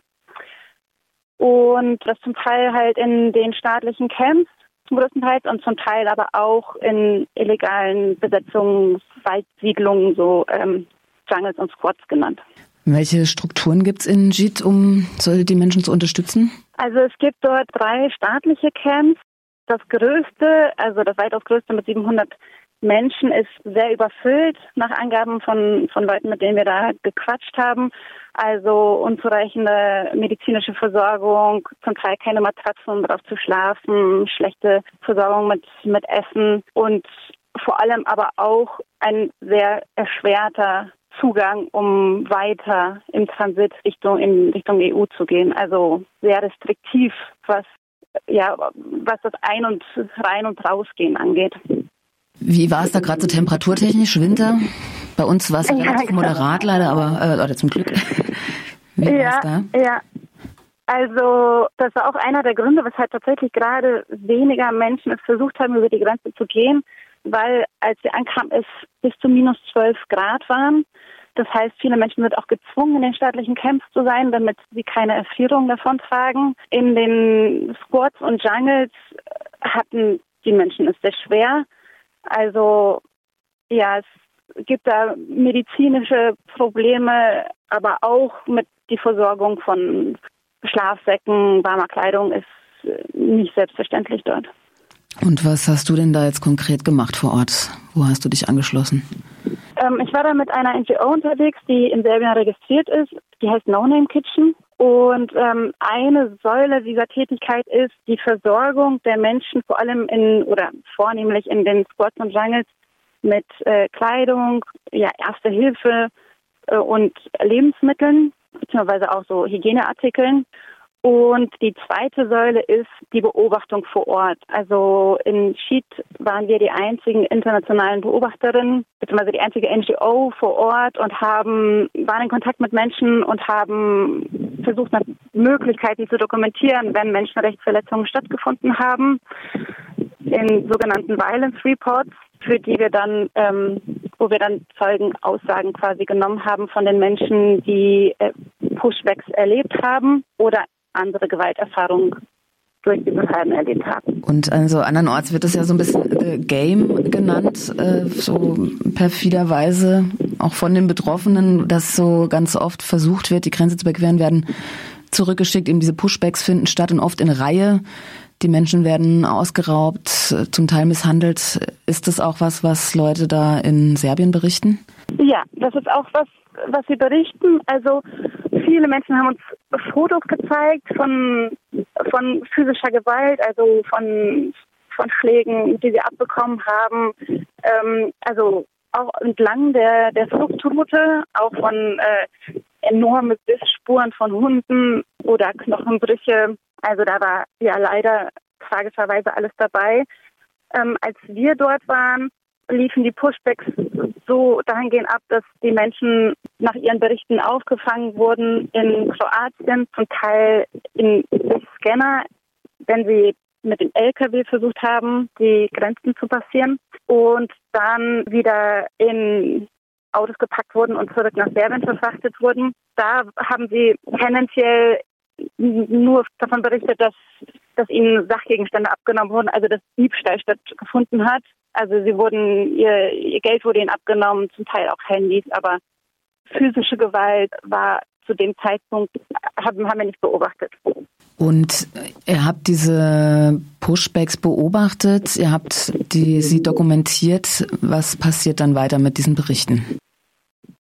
Und das zum Teil halt in den staatlichen Camps zum größtenteils und zum Teil aber auch in illegalen Besetzungen, Waldsiedlungen, so ähm, Jungles und Squats genannt. Welche Strukturen gibt es in JIT, um die Menschen zu unterstützen? Also es gibt dort drei staatliche Camps. Das größte, also das weitaus größte mit 700 Menschen ist sehr überfüllt, nach Angaben von, von Leuten, mit denen wir da gequatscht haben. Also unzureichende medizinische Versorgung, zum Teil keine Matratzen, um drauf zu schlafen, schlechte Versorgung mit, mit Essen und vor allem aber auch ein sehr erschwerter Zugang, um weiter im Transit Richtung, in Richtung EU zu gehen. Also sehr restriktiv, was, ja, was das Ein- und Rein- und Rausgehen angeht. Wie war es da gerade so temperaturtechnisch, Winter? Bei uns war es ja, relativ genau. moderat leider, aber äh, oder zum Glück. Wie ja, da? ja. Also das war auch einer der Gründe, weshalb tatsächlich gerade weniger Menschen es versucht haben, über die Grenze zu gehen weil als wir ankamen, es bis zu minus 12 Grad waren. Das heißt, viele Menschen sind auch gezwungen, in den staatlichen Camps zu sein, damit sie keine Erfrierung davon tragen. In den Squats und Jungles hatten die Menschen es sehr schwer. Also ja, es gibt da medizinische Probleme, aber auch mit die Versorgung von Schlafsäcken, warmer Kleidung ist nicht selbstverständlich dort. Und was hast du denn da jetzt konkret gemacht vor Ort? Wo hast du dich angeschlossen? Ähm, ich war da mit einer NGO unterwegs, die in Serbien registriert ist. Die heißt No Name Kitchen. Und ähm, eine Säule dieser Tätigkeit ist die Versorgung der Menschen, vor allem in oder vornehmlich in den Squats und Jungles mit äh, Kleidung, ja, Erste Hilfe äh, und Lebensmitteln, beziehungsweise auch so Hygieneartikeln. Und die zweite Säule ist die Beobachtung vor Ort. Also in Schied waren wir die einzigen internationalen Beobachterinnen, beziehungsweise die einzige NGO vor Ort und haben, waren in Kontakt mit Menschen und haben versucht, Möglichkeiten zu dokumentieren, wenn Menschenrechtsverletzungen stattgefunden haben, in sogenannten Violence Reports, für die wir dann, ähm, wo wir dann Zeugenaussagen quasi genommen haben von den Menschen, die äh, Pushbacks erlebt haben oder andere Gewalterfahrungen durch die Behörden erlebt haben. Und also andernorts wird es ja so ein bisschen äh, Game genannt, äh, so perfiderweise auch von den Betroffenen, dass so ganz oft versucht wird, die Grenze zu überqueren, werden zurückgeschickt, eben diese Pushbacks finden statt und oft in Reihe. Die Menschen werden ausgeraubt, zum Teil misshandelt. Ist das auch was, was Leute da in Serbien berichten? Ja, das ist auch was, was sie berichten. Also viele Menschen haben uns Fotos gezeigt von, von physischer Gewalt, also von, von Schlägen, die sie abbekommen haben. Ähm, also auch entlang der, der Fluchtroute, auch von äh, enorme Bissspuren von Hunden oder Knochenbrüche. Also da war ja leider tragischerweise alles dabei. Ähm, als wir dort waren, liefen die Pushbacks so dahingehend ab, dass die Menschen nach ihren Berichten aufgefangen wurden in Kroatien, zum Teil in Scanner, wenn sie mit dem LKW versucht haben, die Grenzen zu passieren und dann wieder in Autos gepackt wurden und zurück nach Serbien verfrachtet wurden. Da haben sie tendenziell nur davon berichtet, dass, dass ihnen Sachgegenstände abgenommen wurden, also dass Diebstahl stattgefunden hat. Also sie wurden, ihr, ihr Geld wurde ihnen abgenommen, zum Teil auch Handys, aber physische Gewalt war zu dem Zeitpunkt, haben, haben wir nicht beobachtet. Und ihr habt diese Pushbacks beobachtet, ihr habt die, sie dokumentiert. Was passiert dann weiter mit diesen Berichten?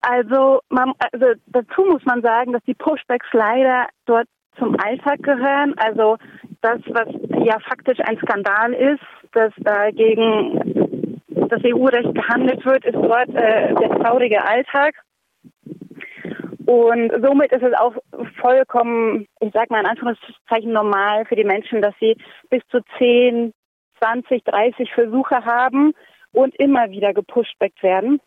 Also, man, also dazu muss man sagen, dass die Pushbacks leider dort zum Alltag gehören. Also das, was ja faktisch ein Skandal ist, dass äh, gegen das EU-Recht gehandelt wird, ist dort äh, der traurige Alltag. Und somit ist es auch vollkommen, ich sage mal in Anführungszeichen normal für die Menschen, dass sie bis zu 10, 20, 30 Versuche haben und immer wieder gepushbackt werden.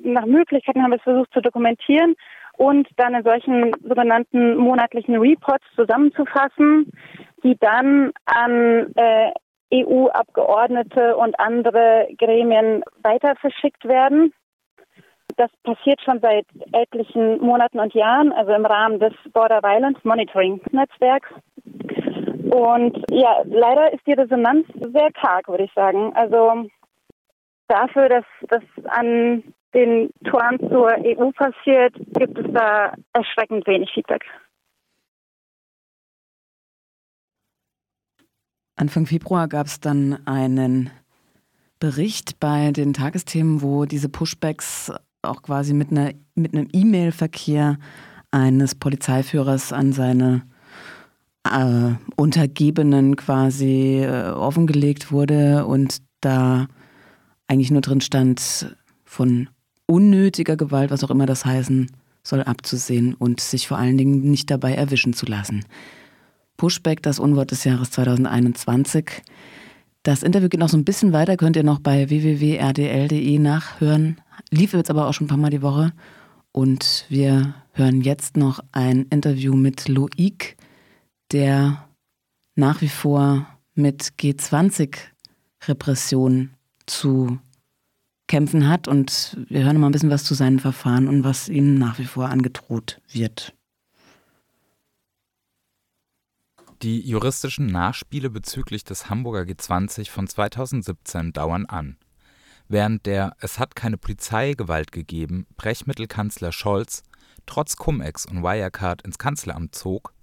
Nach Möglichkeiten haben wir es versucht zu dokumentieren und dann in solchen sogenannten monatlichen Reports zusammenzufassen, die dann an äh, EU-Abgeordnete und andere Gremien weiter verschickt werden. Das passiert schon seit etlichen Monaten und Jahren, also im Rahmen des Border Violence Monitoring Netzwerks. Und ja, leider ist die Resonanz sehr karg, würde ich sagen. Also dafür, dass das an den Toren zur EU passiert, gibt es da erschreckend wenig Feedback. Anfang Februar gab es dann einen Bericht bei den Tagesthemen, wo diese Pushbacks auch quasi mit, einer, mit einem E-Mail-Verkehr eines Polizeiführers an seine äh, Untergebenen quasi äh, offengelegt wurde und da eigentlich nur drin stand, von unnötiger Gewalt, was auch immer das heißen soll, abzusehen und sich vor allen Dingen nicht dabei erwischen zu lassen. Pushback, das Unwort des Jahres 2021. Das Interview geht noch so ein bisschen weiter, könnt ihr noch bei www.rdl.de nachhören. Lief jetzt aber auch schon ein paar Mal die Woche. Und wir hören jetzt noch ein Interview mit Loic, der nach wie vor mit G20-Repression zu kämpfen hat. Und wir hören mal ein bisschen was zu seinen Verfahren und was ihm nach wie vor angedroht wird. Die juristischen Nachspiele bezüglich des Hamburger G20 von 2017 dauern an. Während der Es hat keine Polizeigewalt gegeben Brechmittelkanzler Scholz trotz Cum-Ex und Wirecard ins Kanzleramt zog,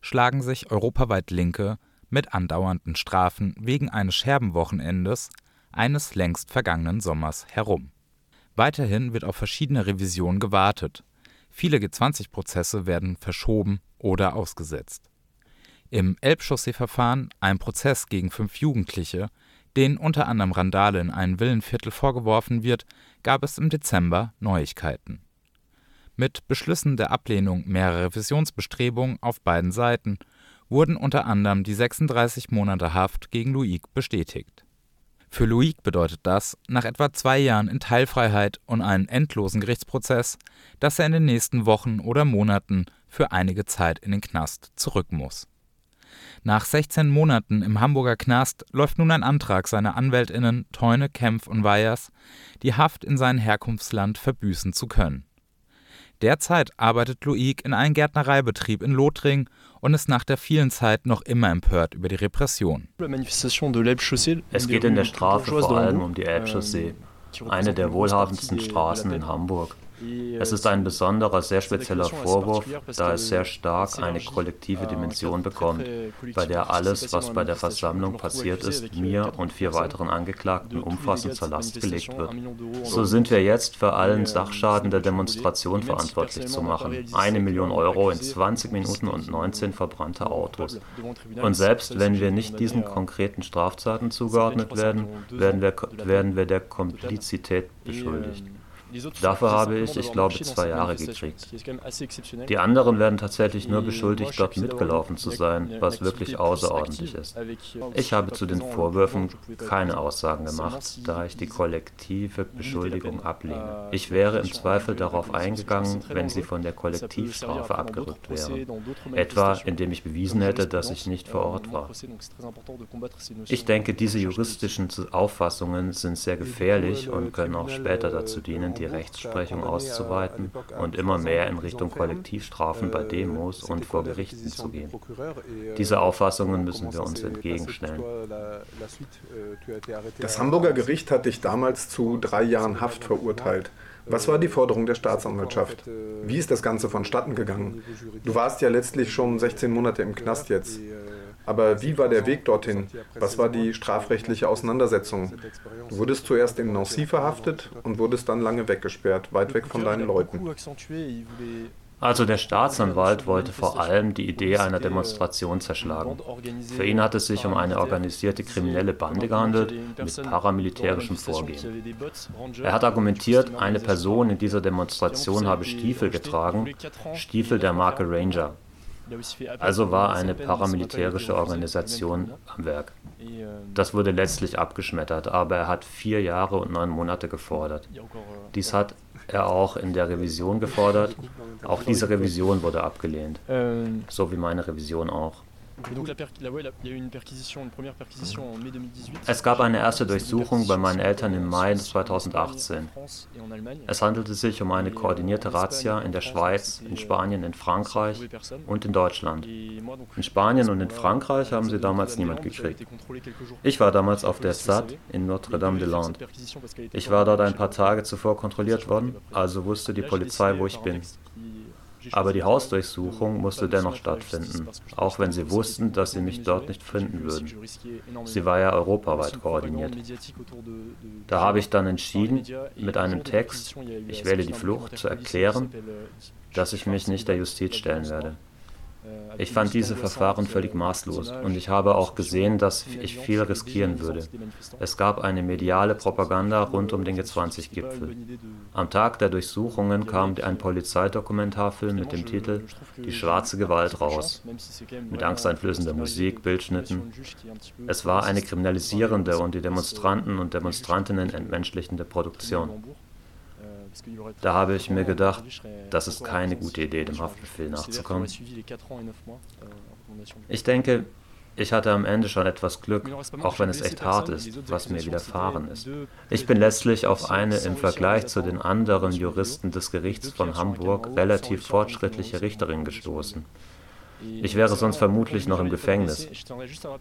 schlagen sich europaweit Linke mit andauernden Strafen wegen eines Scherbenwochenendes eines längst vergangenen Sommers herum. Weiterhin wird auf verschiedene Revisionen gewartet. Viele G20-Prozesse werden verschoben oder ausgesetzt. Im Elbchaussee-Verfahren, ein Prozess gegen fünf Jugendliche, denen unter anderem Randale in einem Villenviertel vorgeworfen wird, gab es im Dezember Neuigkeiten. Mit Beschlüssen der Ablehnung mehrerer Revisionsbestrebungen auf beiden Seiten wurden unter anderem die 36 Monate Haft gegen Luik bestätigt für Loic bedeutet das, nach etwa zwei Jahren in Teilfreiheit und einem endlosen Gerichtsprozess, dass er in den nächsten Wochen oder Monaten für einige Zeit in den Knast zurück muss. Nach 16 Monaten im Hamburger Knast läuft nun ein Antrag seiner Anwältinnen Teune, Kempf und Weyers, die Haft in sein Herkunftsland verbüßen zu können. Derzeit arbeitet Loic in einem Gärtnereibetrieb in Lothringen und ist nach der vielen Zeit noch immer empört über die Repression. Es geht in der Strafe vor allem um die Elbchaussee, eine der wohlhabendsten Straßen in Hamburg. Es ist ein besonderer, sehr spezieller Vorwurf, da es sehr stark eine kollektive Dimension bekommt, bei der alles, was bei der Versammlung passiert ist, mir und vier weiteren Angeklagten umfassend zur Last gelegt wird. So sind wir jetzt für allen Sachschaden der Demonstration verantwortlich zu machen. Eine Million Euro in 20 Minuten und 19 verbrannte Autos. Und selbst wenn wir nicht diesen konkreten Straftaten zugeordnet werden, werden wir, werden wir der Komplizität beschuldigt. Dafür habe ich, ich glaube, zwei Jahre gekriegt. Die anderen werden tatsächlich nur beschuldigt, dort mitgelaufen zu sein, was wirklich außerordentlich ist. Ich habe zu den Vorwürfen keine Aussagen gemacht, da ich die kollektive Beschuldigung ablehne. Ich wäre im Zweifel darauf eingegangen, wenn sie von der Kollektivstrafe abgerückt wären, etwa indem ich bewiesen hätte, dass ich nicht vor Ort war. Ich denke, diese juristischen Auffassungen sind sehr gefährlich und können auch später dazu dienen, die Rechtsprechung auszuweiten und immer mehr in Richtung Kollektivstrafen bei Demos und vor Gerichten zu gehen. Diese Auffassungen müssen wir uns entgegenstellen. Das Hamburger Gericht hat dich damals zu drei Jahren Haft verurteilt. Was war die Forderung der Staatsanwaltschaft? Wie ist das Ganze vonstatten gegangen? Du warst ja letztlich schon 16 Monate im Knast jetzt. Aber wie war der Weg dorthin? Was war die strafrechtliche Auseinandersetzung? Du wurdest zuerst in Nancy verhaftet und wurdest dann lange weggesperrt, weit weg von deinen Leuten. Also der Staatsanwalt wollte vor allem die Idee einer Demonstration zerschlagen. Für ihn hat es sich um eine organisierte kriminelle Bande gehandelt mit paramilitärischem Vorgehen. Er hat argumentiert, eine Person in dieser Demonstration habe Stiefel getragen, Stiefel der Marke Ranger. Also war eine paramilitärische Organisation am Werk. Das wurde letztlich abgeschmettert, aber er hat vier Jahre und neun Monate gefordert. Dies hat er auch in der Revision gefordert. Auch diese Revision wurde abgelehnt. So wie meine Revision auch. Es gab eine erste Durchsuchung bei meinen Eltern im Mai 2018. Es handelte sich um eine koordinierte Razzia in der Schweiz, in Spanien, in Frankreich und in Deutschland. In Spanien und in Frankreich haben sie damals niemand gekriegt. Ich war damals auf der SAT in Notre-Dame-de-Lande. Ich war dort ein paar Tage zuvor kontrolliert worden, also wusste die Polizei, wo ich bin. Aber die Hausdurchsuchung musste dennoch stattfinden, auch wenn sie wussten, dass sie mich dort nicht finden würden. Sie war ja europaweit koordiniert. Da habe ich dann entschieden, mit einem Text, ich wähle die Flucht, zu erklären, dass ich mich nicht der Justiz stellen werde. Ich fand diese Verfahren völlig maßlos und ich habe auch gesehen, dass ich viel riskieren würde. Es gab eine mediale Propaganda rund um den G20-Gipfel. Am Tag der Durchsuchungen kam ein Polizeidokumentarfilm mit dem Titel Die schwarze Gewalt raus, mit angsteinflößender Musik, Bildschnitten. Es war eine kriminalisierende und die Demonstranten und Demonstrantinnen entmenschlichende Produktion. Da habe ich mir gedacht, das ist keine gute Idee, dem Haftbefehl nachzukommen. Ich denke, ich hatte am Ende schon etwas Glück, auch wenn es echt hart ist, was mir widerfahren ist. Ich bin letztlich auf eine im Vergleich zu den anderen Juristen des Gerichts von Hamburg relativ fortschrittliche Richterin gestoßen. Ich wäre sonst vermutlich noch im Gefängnis,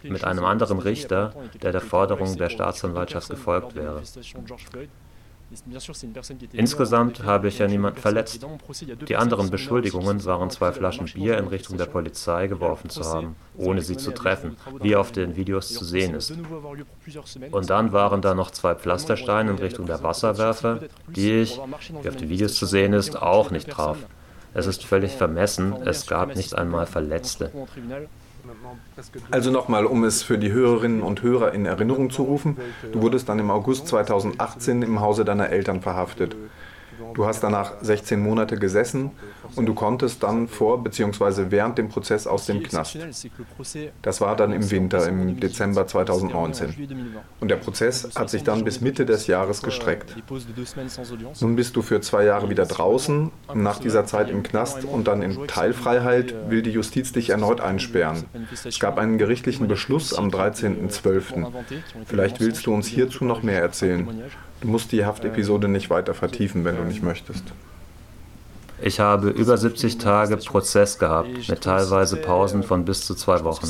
mit einem anderen Richter, der der Forderung der Staatsanwaltschaft gefolgt wäre. Insgesamt habe ich ja niemanden verletzt. Die anderen Beschuldigungen waren zwei Flaschen Bier in Richtung der Polizei geworfen zu haben, ohne sie zu treffen, wie auf den Videos zu sehen ist. Und dann waren da noch zwei Pflastersteine in Richtung der Wasserwerfer, die ich, wie auf den Videos zu sehen ist, auch nicht traf. Es ist völlig vermessen, es gab nicht einmal Verletzte. Also nochmal, um es für die Hörerinnen und Hörer in Erinnerung zu rufen, du wurdest dann im August 2018 im Hause deiner Eltern verhaftet. Du hast danach 16 Monate gesessen und du konntest dann vor bzw. während dem Prozess aus dem Knast. Das war dann im Winter, im Dezember 2019. Und der Prozess hat sich dann bis Mitte des Jahres gestreckt. Nun bist du für zwei Jahre wieder draußen. Nach dieser Zeit im Knast und dann in Teilfreiheit will die Justiz dich erneut einsperren. Es gab einen gerichtlichen Beschluss am 13.12. Vielleicht willst du uns hierzu noch mehr erzählen. Du musst die Haftepisode nicht weiter vertiefen, wenn du nicht möchtest. Ich habe über 70 Tage Prozess gehabt, mit teilweise Pausen von bis zu zwei Wochen.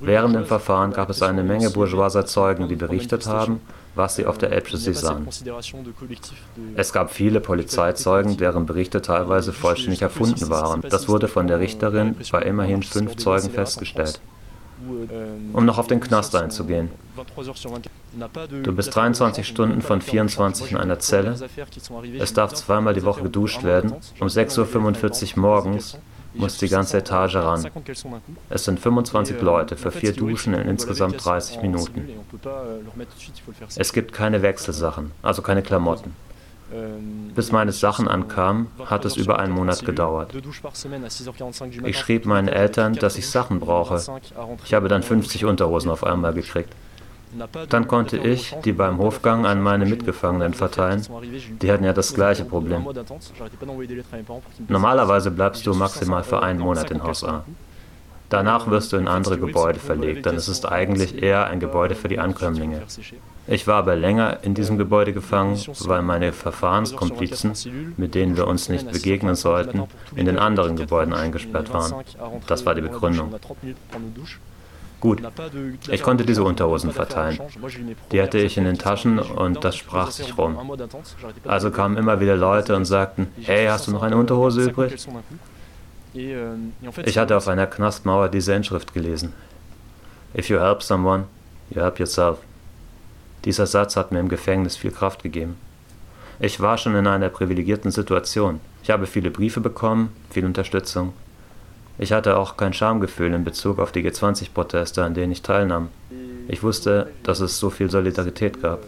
Während dem Verfahren gab es eine Menge bourgeoiser Zeugen, die berichtet haben, was sie auf der Elbchaussee sahen. Es gab viele Polizeizeugen, deren Berichte teilweise vollständig erfunden waren. Das wurde von der Richterin bei immerhin fünf Zeugen festgestellt. Um noch auf den Knast einzugehen. Du bist 23 Stunden von 24 in einer Zelle. Es darf zweimal die Woche geduscht werden. Um 6.45 Uhr morgens muss die ganze Etage ran. Es sind 25 Leute für vier Duschen in insgesamt 30 Minuten. Es gibt keine Wechselsachen, also keine Klamotten. Bis meine Sachen ankamen, hat es über einen Monat gedauert. Ich schrieb meinen Eltern, dass ich Sachen brauche. Ich habe dann 50 Unterhosen auf einmal gekriegt. Dann konnte ich die beim Hofgang an meine Mitgefangenen verteilen. Die hatten ja das gleiche Problem. Normalerweise bleibst du maximal für einen Monat in Haus A. Danach wirst du in andere Gebäude verlegt, denn es ist eigentlich eher ein Gebäude für die Ankömmlinge. Ich war aber länger in diesem Gebäude gefangen, weil meine Verfahrenskomplizen, mit denen wir uns nicht begegnen sollten, in den anderen Gebäuden eingesperrt waren. Das war die Begründung. Gut, ich konnte diese Unterhosen verteilen. Die hatte ich in den Taschen und das sprach sich rum. Also kamen immer wieder Leute und sagten, hey, hast du noch eine Unterhose übrig? Ich hatte auf einer Knastmauer diese Inschrift gelesen. If you help someone, you help yourself. Dieser Satz hat mir im Gefängnis viel Kraft gegeben. Ich war schon in einer privilegierten Situation. Ich habe viele Briefe bekommen, viel Unterstützung. Ich hatte auch kein Schamgefühl in Bezug auf die G20-Proteste, an denen ich teilnahm. Ich wusste, dass es so viel Solidarität gab.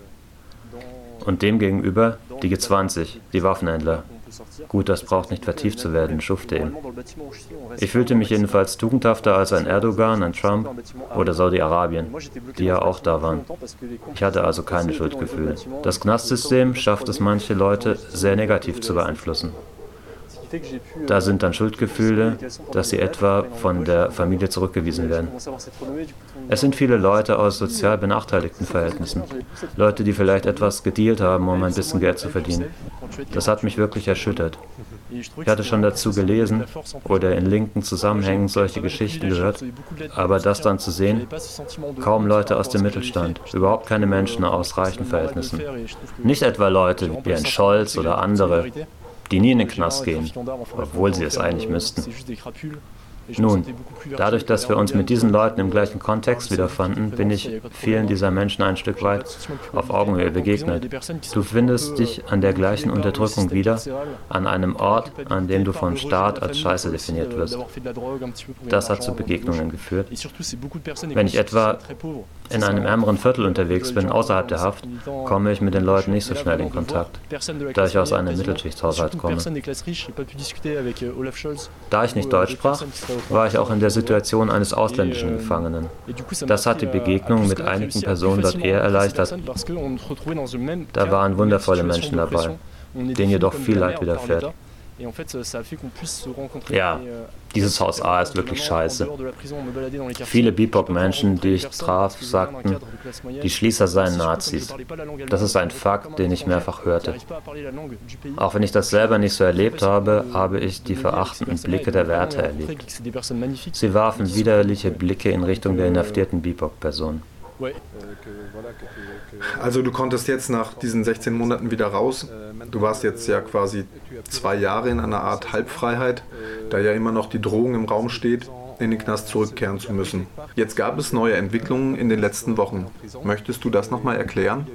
Und demgegenüber die G20, die Waffenhändler, Gut, das braucht nicht vertieft zu werden, schufte ihm. Ich fühlte mich jedenfalls tugendhafter als ein Erdogan, ein Trump oder Saudi-Arabien, die ja auch da waren. Ich hatte also keine Schuldgefühle. Das Knastsystem schafft es manche Leute sehr negativ zu beeinflussen. Da sind dann Schuldgefühle, dass sie etwa von der Familie zurückgewiesen werden. Es sind viele Leute aus sozial benachteiligten Verhältnissen. Leute, die vielleicht etwas gedealt haben, um ein bisschen Geld zu verdienen. Das hat mich wirklich erschüttert. Ich hatte schon dazu gelesen oder in linken Zusammenhängen solche Geschichten gehört, aber das dann zu sehen, kaum Leute aus dem Mittelstand, überhaupt keine Menschen aus reichen Verhältnissen. Nicht etwa Leute wie ein Scholz oder andere, die nie in den Knast gehen, obwohl sie es eigentlich müssten. Nun, dadurch, dass wir uns mit diesen Leuten im gleichen Kontext wiederfanden, bin ich vielen dieser Menschen ein Stück weit auf Augenhöhe begegnet. Du findest dich an der gleichen Unterdrückung wieder, an einem Ort, an dem du vom Staat als Scheiße definiert wirst. Das hat zu Begegnungen geführt. Wenn ich etwa in einem ärmeren Viertel unterwegs bin, außerhalb der Haft, komme ich mit den Leuten nicht so schnell in Kontakt, da ich aus einem Mittelschichtshaushalt komme. Da ich nicht Deutsch sprach, war ich auch in der Situation eines ausländischen Gefangenen. Das hat die Begegnung mit einigen Personen dort eher erleichtert. Da waren wundervolle Menschen dabei, denen jedoch viel Leid widerfährt. Ja, euh, dieses Haus A ist wirklich scheiße. Viele BIPOC-Menschen, die ich traf, sagten, die Schließer seien Nazis. Das ist ein Fakt, den ich mehrfach hörte. Auch wenn ich das selber nicht so erlebt habe, habe ich die verachtenden Blicke der Wärter erlebt. Sie warfen widerliche Blicke in Richtung der inhaftierten BIPOC-Personen. Also du konntest jetzt nach diesen 16 Monaten wieder raus. Du warst jetzt ja quasi zwei Jahre in einer Art Halbfreiheit, da ja immer noch die Drohung im Raum steht, in den Knast zurückkehren zu müssen. Jetzt gab es neue Entwicklungen in den letzten Wochen. Möchtest du das nochmal erklären?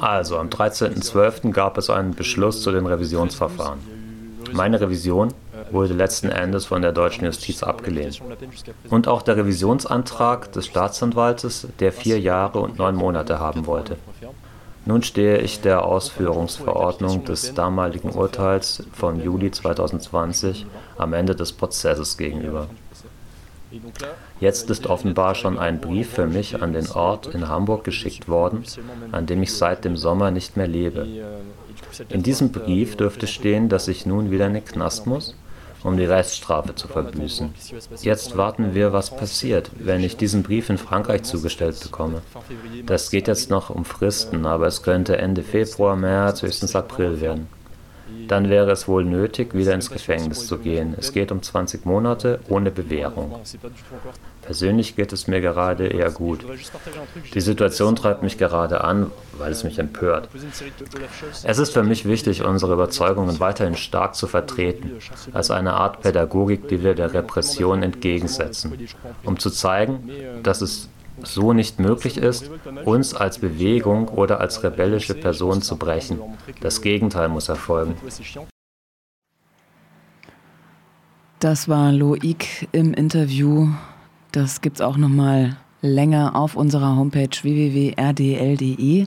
Also am 13.12. gab es einen Beschluss zu den Revisionsverfahren. Meine Revision wurde letzten Endes von der deutschen Justiz abgelehnt. Und auch der Revisionsantrag des Staatsanwaltes, der vier Jahre und neun Monate haben wollte. Nun stehe ich der Ausführungsverordnung des damaligen Urteils vom Juli 2020 am Ende des Prozesses gegenüber. Jetzt ist offenbar schon ein Brief für mich an den Ort in Hamburg geschickt worden, an dem ich seit dem Sommer nicht mehr lebe. In diesem Brief dürfte stehen, dass ich nun wieder in den Knast muss um die Reststrafe zu verbüßen. Jetzt warten wir, was passiert, wenn ich diesen Brief in Frankreich zugestellt bekomme. Das geht jetzt noch um Fristen, aber es könnte Ende Februar, März, höchstens April werden dann wäre es wohl nötig, wieder ins Gefängnis zu gehen. Es geht um 20 Monate ohne Bewährung. Persönlich geht es mir gerade eher gut. Die Situation treibt mich gerade an, weil es mich empört. Es ist für mich wichtig, unsere Überzeugungen weiterhin stark zu vertreten, als eine Art Pädagogik, die wir der Repression entgegensetzen, um zu zeigen, dass es so nicht möglich ist, uns als Bewegung oder als rebellische Person zu brechen. Das Gegenteil muss erfolgen. Das war Loic im Interview. Das gibt es auch nochmal länger auf unserer Homepage www.rdl.de.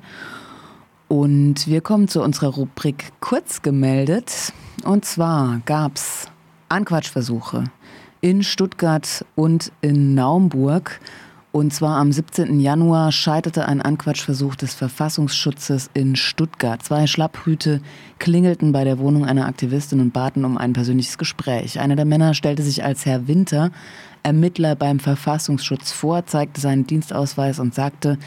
Und wir kommen zu unserer Rubrik Kurz gemeldet. Und zwar gab es Anquatschversuche in Stuttgart und in Naumburg. Und zwar am 17. Januar scheiterte ein Anquatschversuch des Verfassungsschutzes in Stuttgart. Zwei Schlapphüte klingelten bei der Wohnung einer Aktivistin und baten um ein persönliches Gespräch. Einer der Männer stellte sich als Herr Winter, Ermittler beim Verfassungsschutz vor, zeigte seinen Dienstausweis und sagte,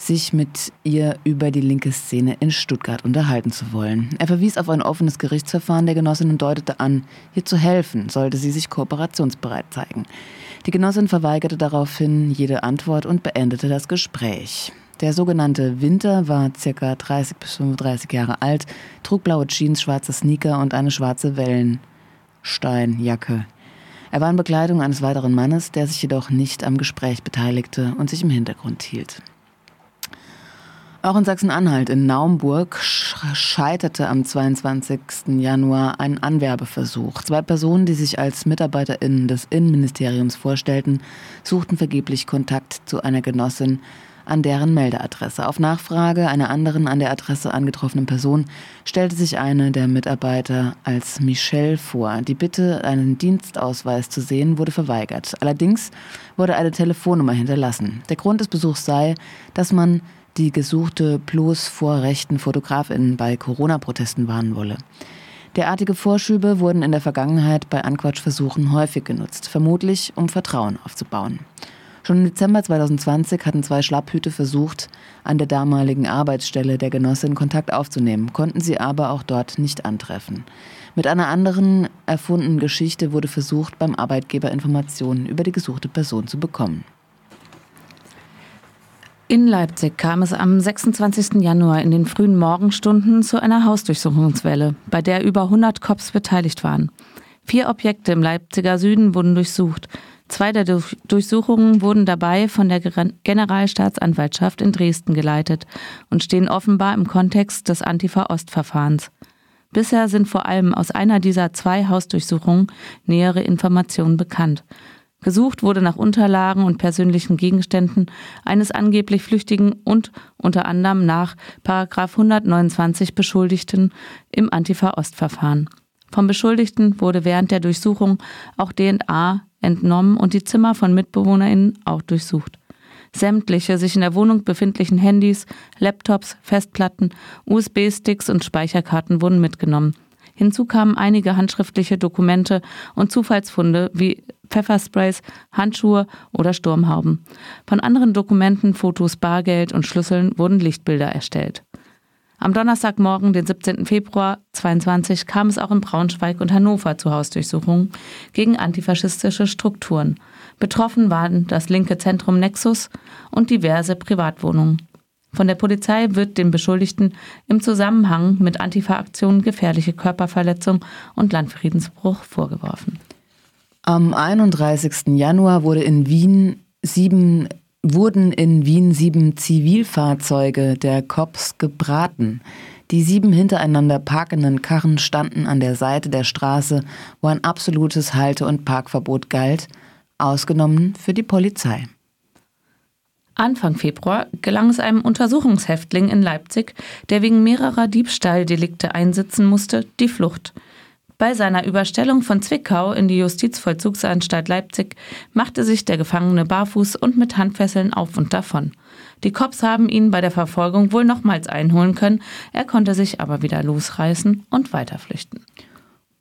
sich mit ihr über die linke Szene in Stuttgart unterhalten zu wollen. Er verwies auf ein offenes Gerichtsverfahren der Genossin und deutete an, ihr zu helfen, sollte sie sich kooperationsbereit zeigen. Die Genossin verweigerte daraufhin jede Antwort und beendete das Gespräch. Der sogenannte Winter war circa 30 bis 35 Jahre alt, trug blaue Jeans, schwarze Sneaker und eine schwarze Wellensteinjacke. Er war in Begleitung eines weiteren Mannes, der sich jedoch nicht am Gespräch beteiligte und sich im Hintergrund hielt. Auch in Sachsen-Anhalt in Naumburg scheiterte am 22. Januar ein Anwerbeversuch. Zwei Personen, die sich als MitarbeiterInnen des Innenministeriums vorstellten, suchten vergeblich Kontakt zu einer Genossin an deren Meldeadresse. Auf Nachfrage einer anderen an der Adresse angetroffenen Person stellte sich eine der Mitarbeiter als Michelle vor. Die Bitte, einen Dienstausweis zu sehen, wurde verweigert. Allerdings wurde eine Telefonnummer hinterlassen. Der Grund des Besuchs sei, dass man die gesuchte bloß vor rechten Fotografinnen bei Corona-Protesten warnen wolle. Derartige Vorschübe wurden in der Vergangenheit bei Anquatschversuchen häufig genutzt, vermutlich um Vertrauen aufzubauen. Schon im Dezember 2020 hatten zwei Schlapphüte versucht, an der damaligen Arbeitsstelle der Genossin Kontakt aufzunehmen, konnten sie aber auch dort nicht antreffen. Mit einer anderen erfundenen Geschichte wurde versucht, beim Arbeitgeber Informationen über die gesuchte Person zu bekommen. In Leipzig kam es am 26. Januar in den frühen Morgenstunden zu einer Hausdurchsuchungswelle, bei der über 100 Cops beteiligt waren. Vier Objekte im Leipziger Süden wurden durchsucht. Zwei der Durchsuchungen wurden dabei von der Generalstaatsanwaltschaft in Dresden geleitet und stehen offenbar im Kontext des Antifa-Ost-Verfahrens. Bisher sind vor allem aus einer dieser zwei Hausdurchsuchungen nähere Informationen bekannt. Gesucht wurde nach Unterlagen und persönlichen Gegenständen eines angeblich Flüchtigen und unter anderem nach 129 Beschuldigten im Antifa-Ost-Verfahren. Vom Beschuldigten wurde während der Durchsuchung auch DNA entnommen und die Zimmer von MitbewohnerInnen auch durchsucht. Sämtliche sich in der Wohnung befindlichen Handys, Laptops, Festplatten, USB-Sticks und Speicherkarten wurden mitgenommen. Hinzu kamen einige handschriftliche Dokumente und Zufallsfunde wie Pfeffersprays, Handschuhe oder Sturmhauben. Von anderen Dokumenten, Fotos, Bargeld und Schlüsseln wurden Lichtbilder erstellt. Am Donnerstagmorgen, den 17. Februar 2022, kam es auch in Braunschweig und Hannover zu Hausdurchsuchungen gegen antifaschistische Strukturen. Betroffen waren das linke Zentrum Nexus und diverse Privatwohnungen. Von der Polizei wird den Beschuldigten im Zusammenhang mit Antifa-Aktionen gefährliche Körperverletzung und Landfriedensbruch vorgeworfen. Am 31. Januar wurde in Wien sieben, wurden in Wien sieben Zivilfahrzeuge der Cops gebraten. Die sieben hintereinander parkenden Karren standen an der Seite der Straße, wo ein absolutes Halte- und Parkverbot galt, ausgenommen für die Polizei. Anfang Februar gelang es einem Untersuchungshäftling in Leipzig, der wegen mehrerer Diebstahldelikte einsitzen musste, die Flucht. Bei seiner Überstellung von Zwickau in die Justizvollzugsanstalt Leipzig machte sich der Gefangene barfuß und mit Handfesseln auf und davon. Die Cops haben ihn bei der Verfolgung wohl nochmals einholen können, er konnte sich aber wieder losreißen und weiterflüchten.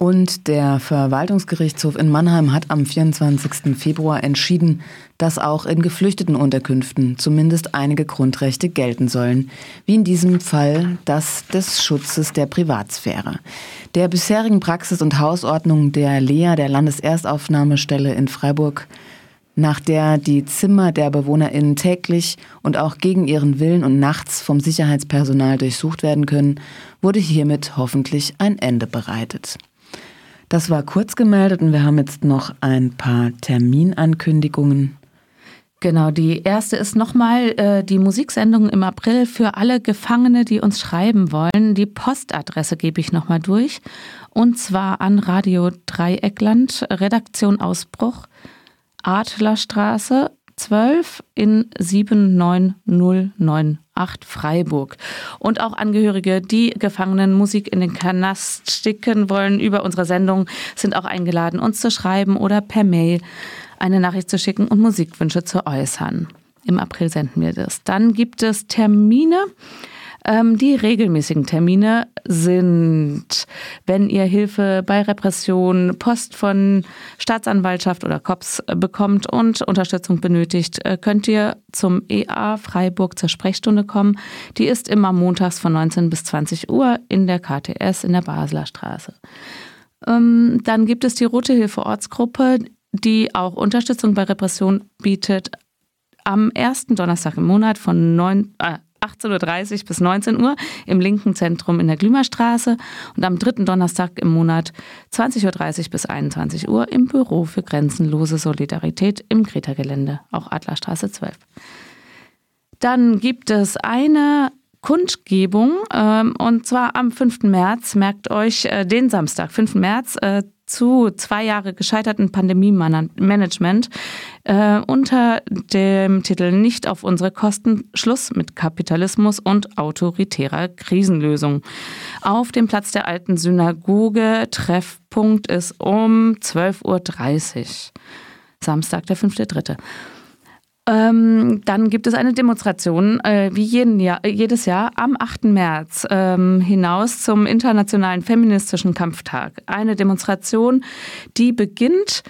Und der Verwaltungsgerichtshof in Mannheim hat am 24. Februar entschieden, dass auch in geflüchteten Unterkünften zumindest einige Grundrechte gelten sollen, wie in diesem Fall das des Schutzes der Privatsphäre. Der bisherigen Praxis und Hausordnung der LEA, der Landeserstaufnahmestelle in Freiburg, nach der die Zimmer der BewohnerInnen täglich und auch gegen ihren Willen und nachts vom Sicherheitspersonal durchsucht werden können, wurde hiermit hoffentlich ein Ende bereitet. Das war kurz gemeldet und wir haben jetzt noch ein paar Terminankündigungen. Genau, die erste ist nochmal äh, die Musiksendung im April für alle Gefangene, die uns schreiben wollen. Die Postadresse gebe ich nochmal durch. Und zwar an Radio Dreieckland, Redaktion Ausbruch, Adlerstraße 12 in 79098 Freiburg. Und auch Angehörige, die Gefangenen Musik in den Kanast sticken wollen über unsere Sendung, sind auch eingeladen, uns zu schreiben oder per Mail eine Nachricht zu schicken und Musikwünsche zu äußern. Im April senden wir das. Dann gibt es Termine. Ähm, die regelmäßigen Termine sind, wenn ihr Hilfe bei Repression, Post von Staatsanwaltschaft oder COPS bekommt und Unterstützung benötigt, äh, könnt ihr zum EA Freiburg zur Sprechstunde kommen. Die ist immer montags von 19 bis 20 Uhr in der KTS in der Basler Straße. Ähm, dann gibt es die Rote Hilfe Ortsgruppe, die auch Unterstützung bei Repression bietet. Am ersten Donnerstag im Monat von 9, äh, 18.30 Uhr bis 19 Uhr im linken Zentrum in der Glümerstraße und am dritten Donnerstag im Monat 20.30 Uhr bis 21 Uhr im Büro für grenzenlose Solidarität im Greta-Gelände, auch Adlerstraße 12. Dann gibt es eine Kundgebung ähm, und zwar am 5. März, merkt euch äh, den Samstag, 5. März, äh, zu zwei Jahre gescheiterten Pandemie-Management äh, unter dem Titel Nicht auf unsere Kosten, Schluss mit Kapitalismus und autoritärer Krisenlösung. Auf dem Platz der alten Synagoge, Treffpunkt ist um 12.30 Uhr. Samstag, der 5.3. Ähm, dann gibt es eine Demonstration, äh, wie jeden Jahr, äh, jedes Jahr, am 8. März ähm, hinaus zum Internationalen Feministischen Kampftag. Eine Demonstration, die beginnt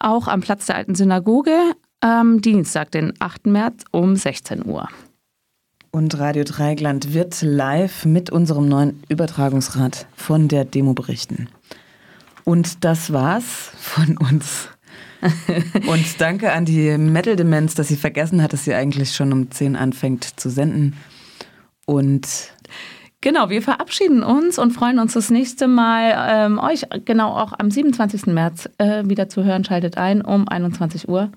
auch am Platz der Alten Synagoge am Dienstag, den 8. März um 16 Uhr. Und Radio Dreigland wird live mit unserem neuen Übertragungsrad von der Demo berichten. Und das war's von uns. *laughs* Und danke an die Metal Demenz, dass sie vergessen hat, dass sie eigentlich schon um 10 anfängt zu senden. Und Genau, wir verabschieden uns und freuen uns das nächste Mal, ähm, euch genau auch am 27. März äh, wieder zu hören. Schaltet ein um 21 Uhr.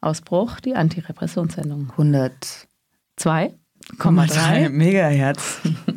Ausbruch, die Antirepressionssendung. 102,3 Megahertz. *laughs*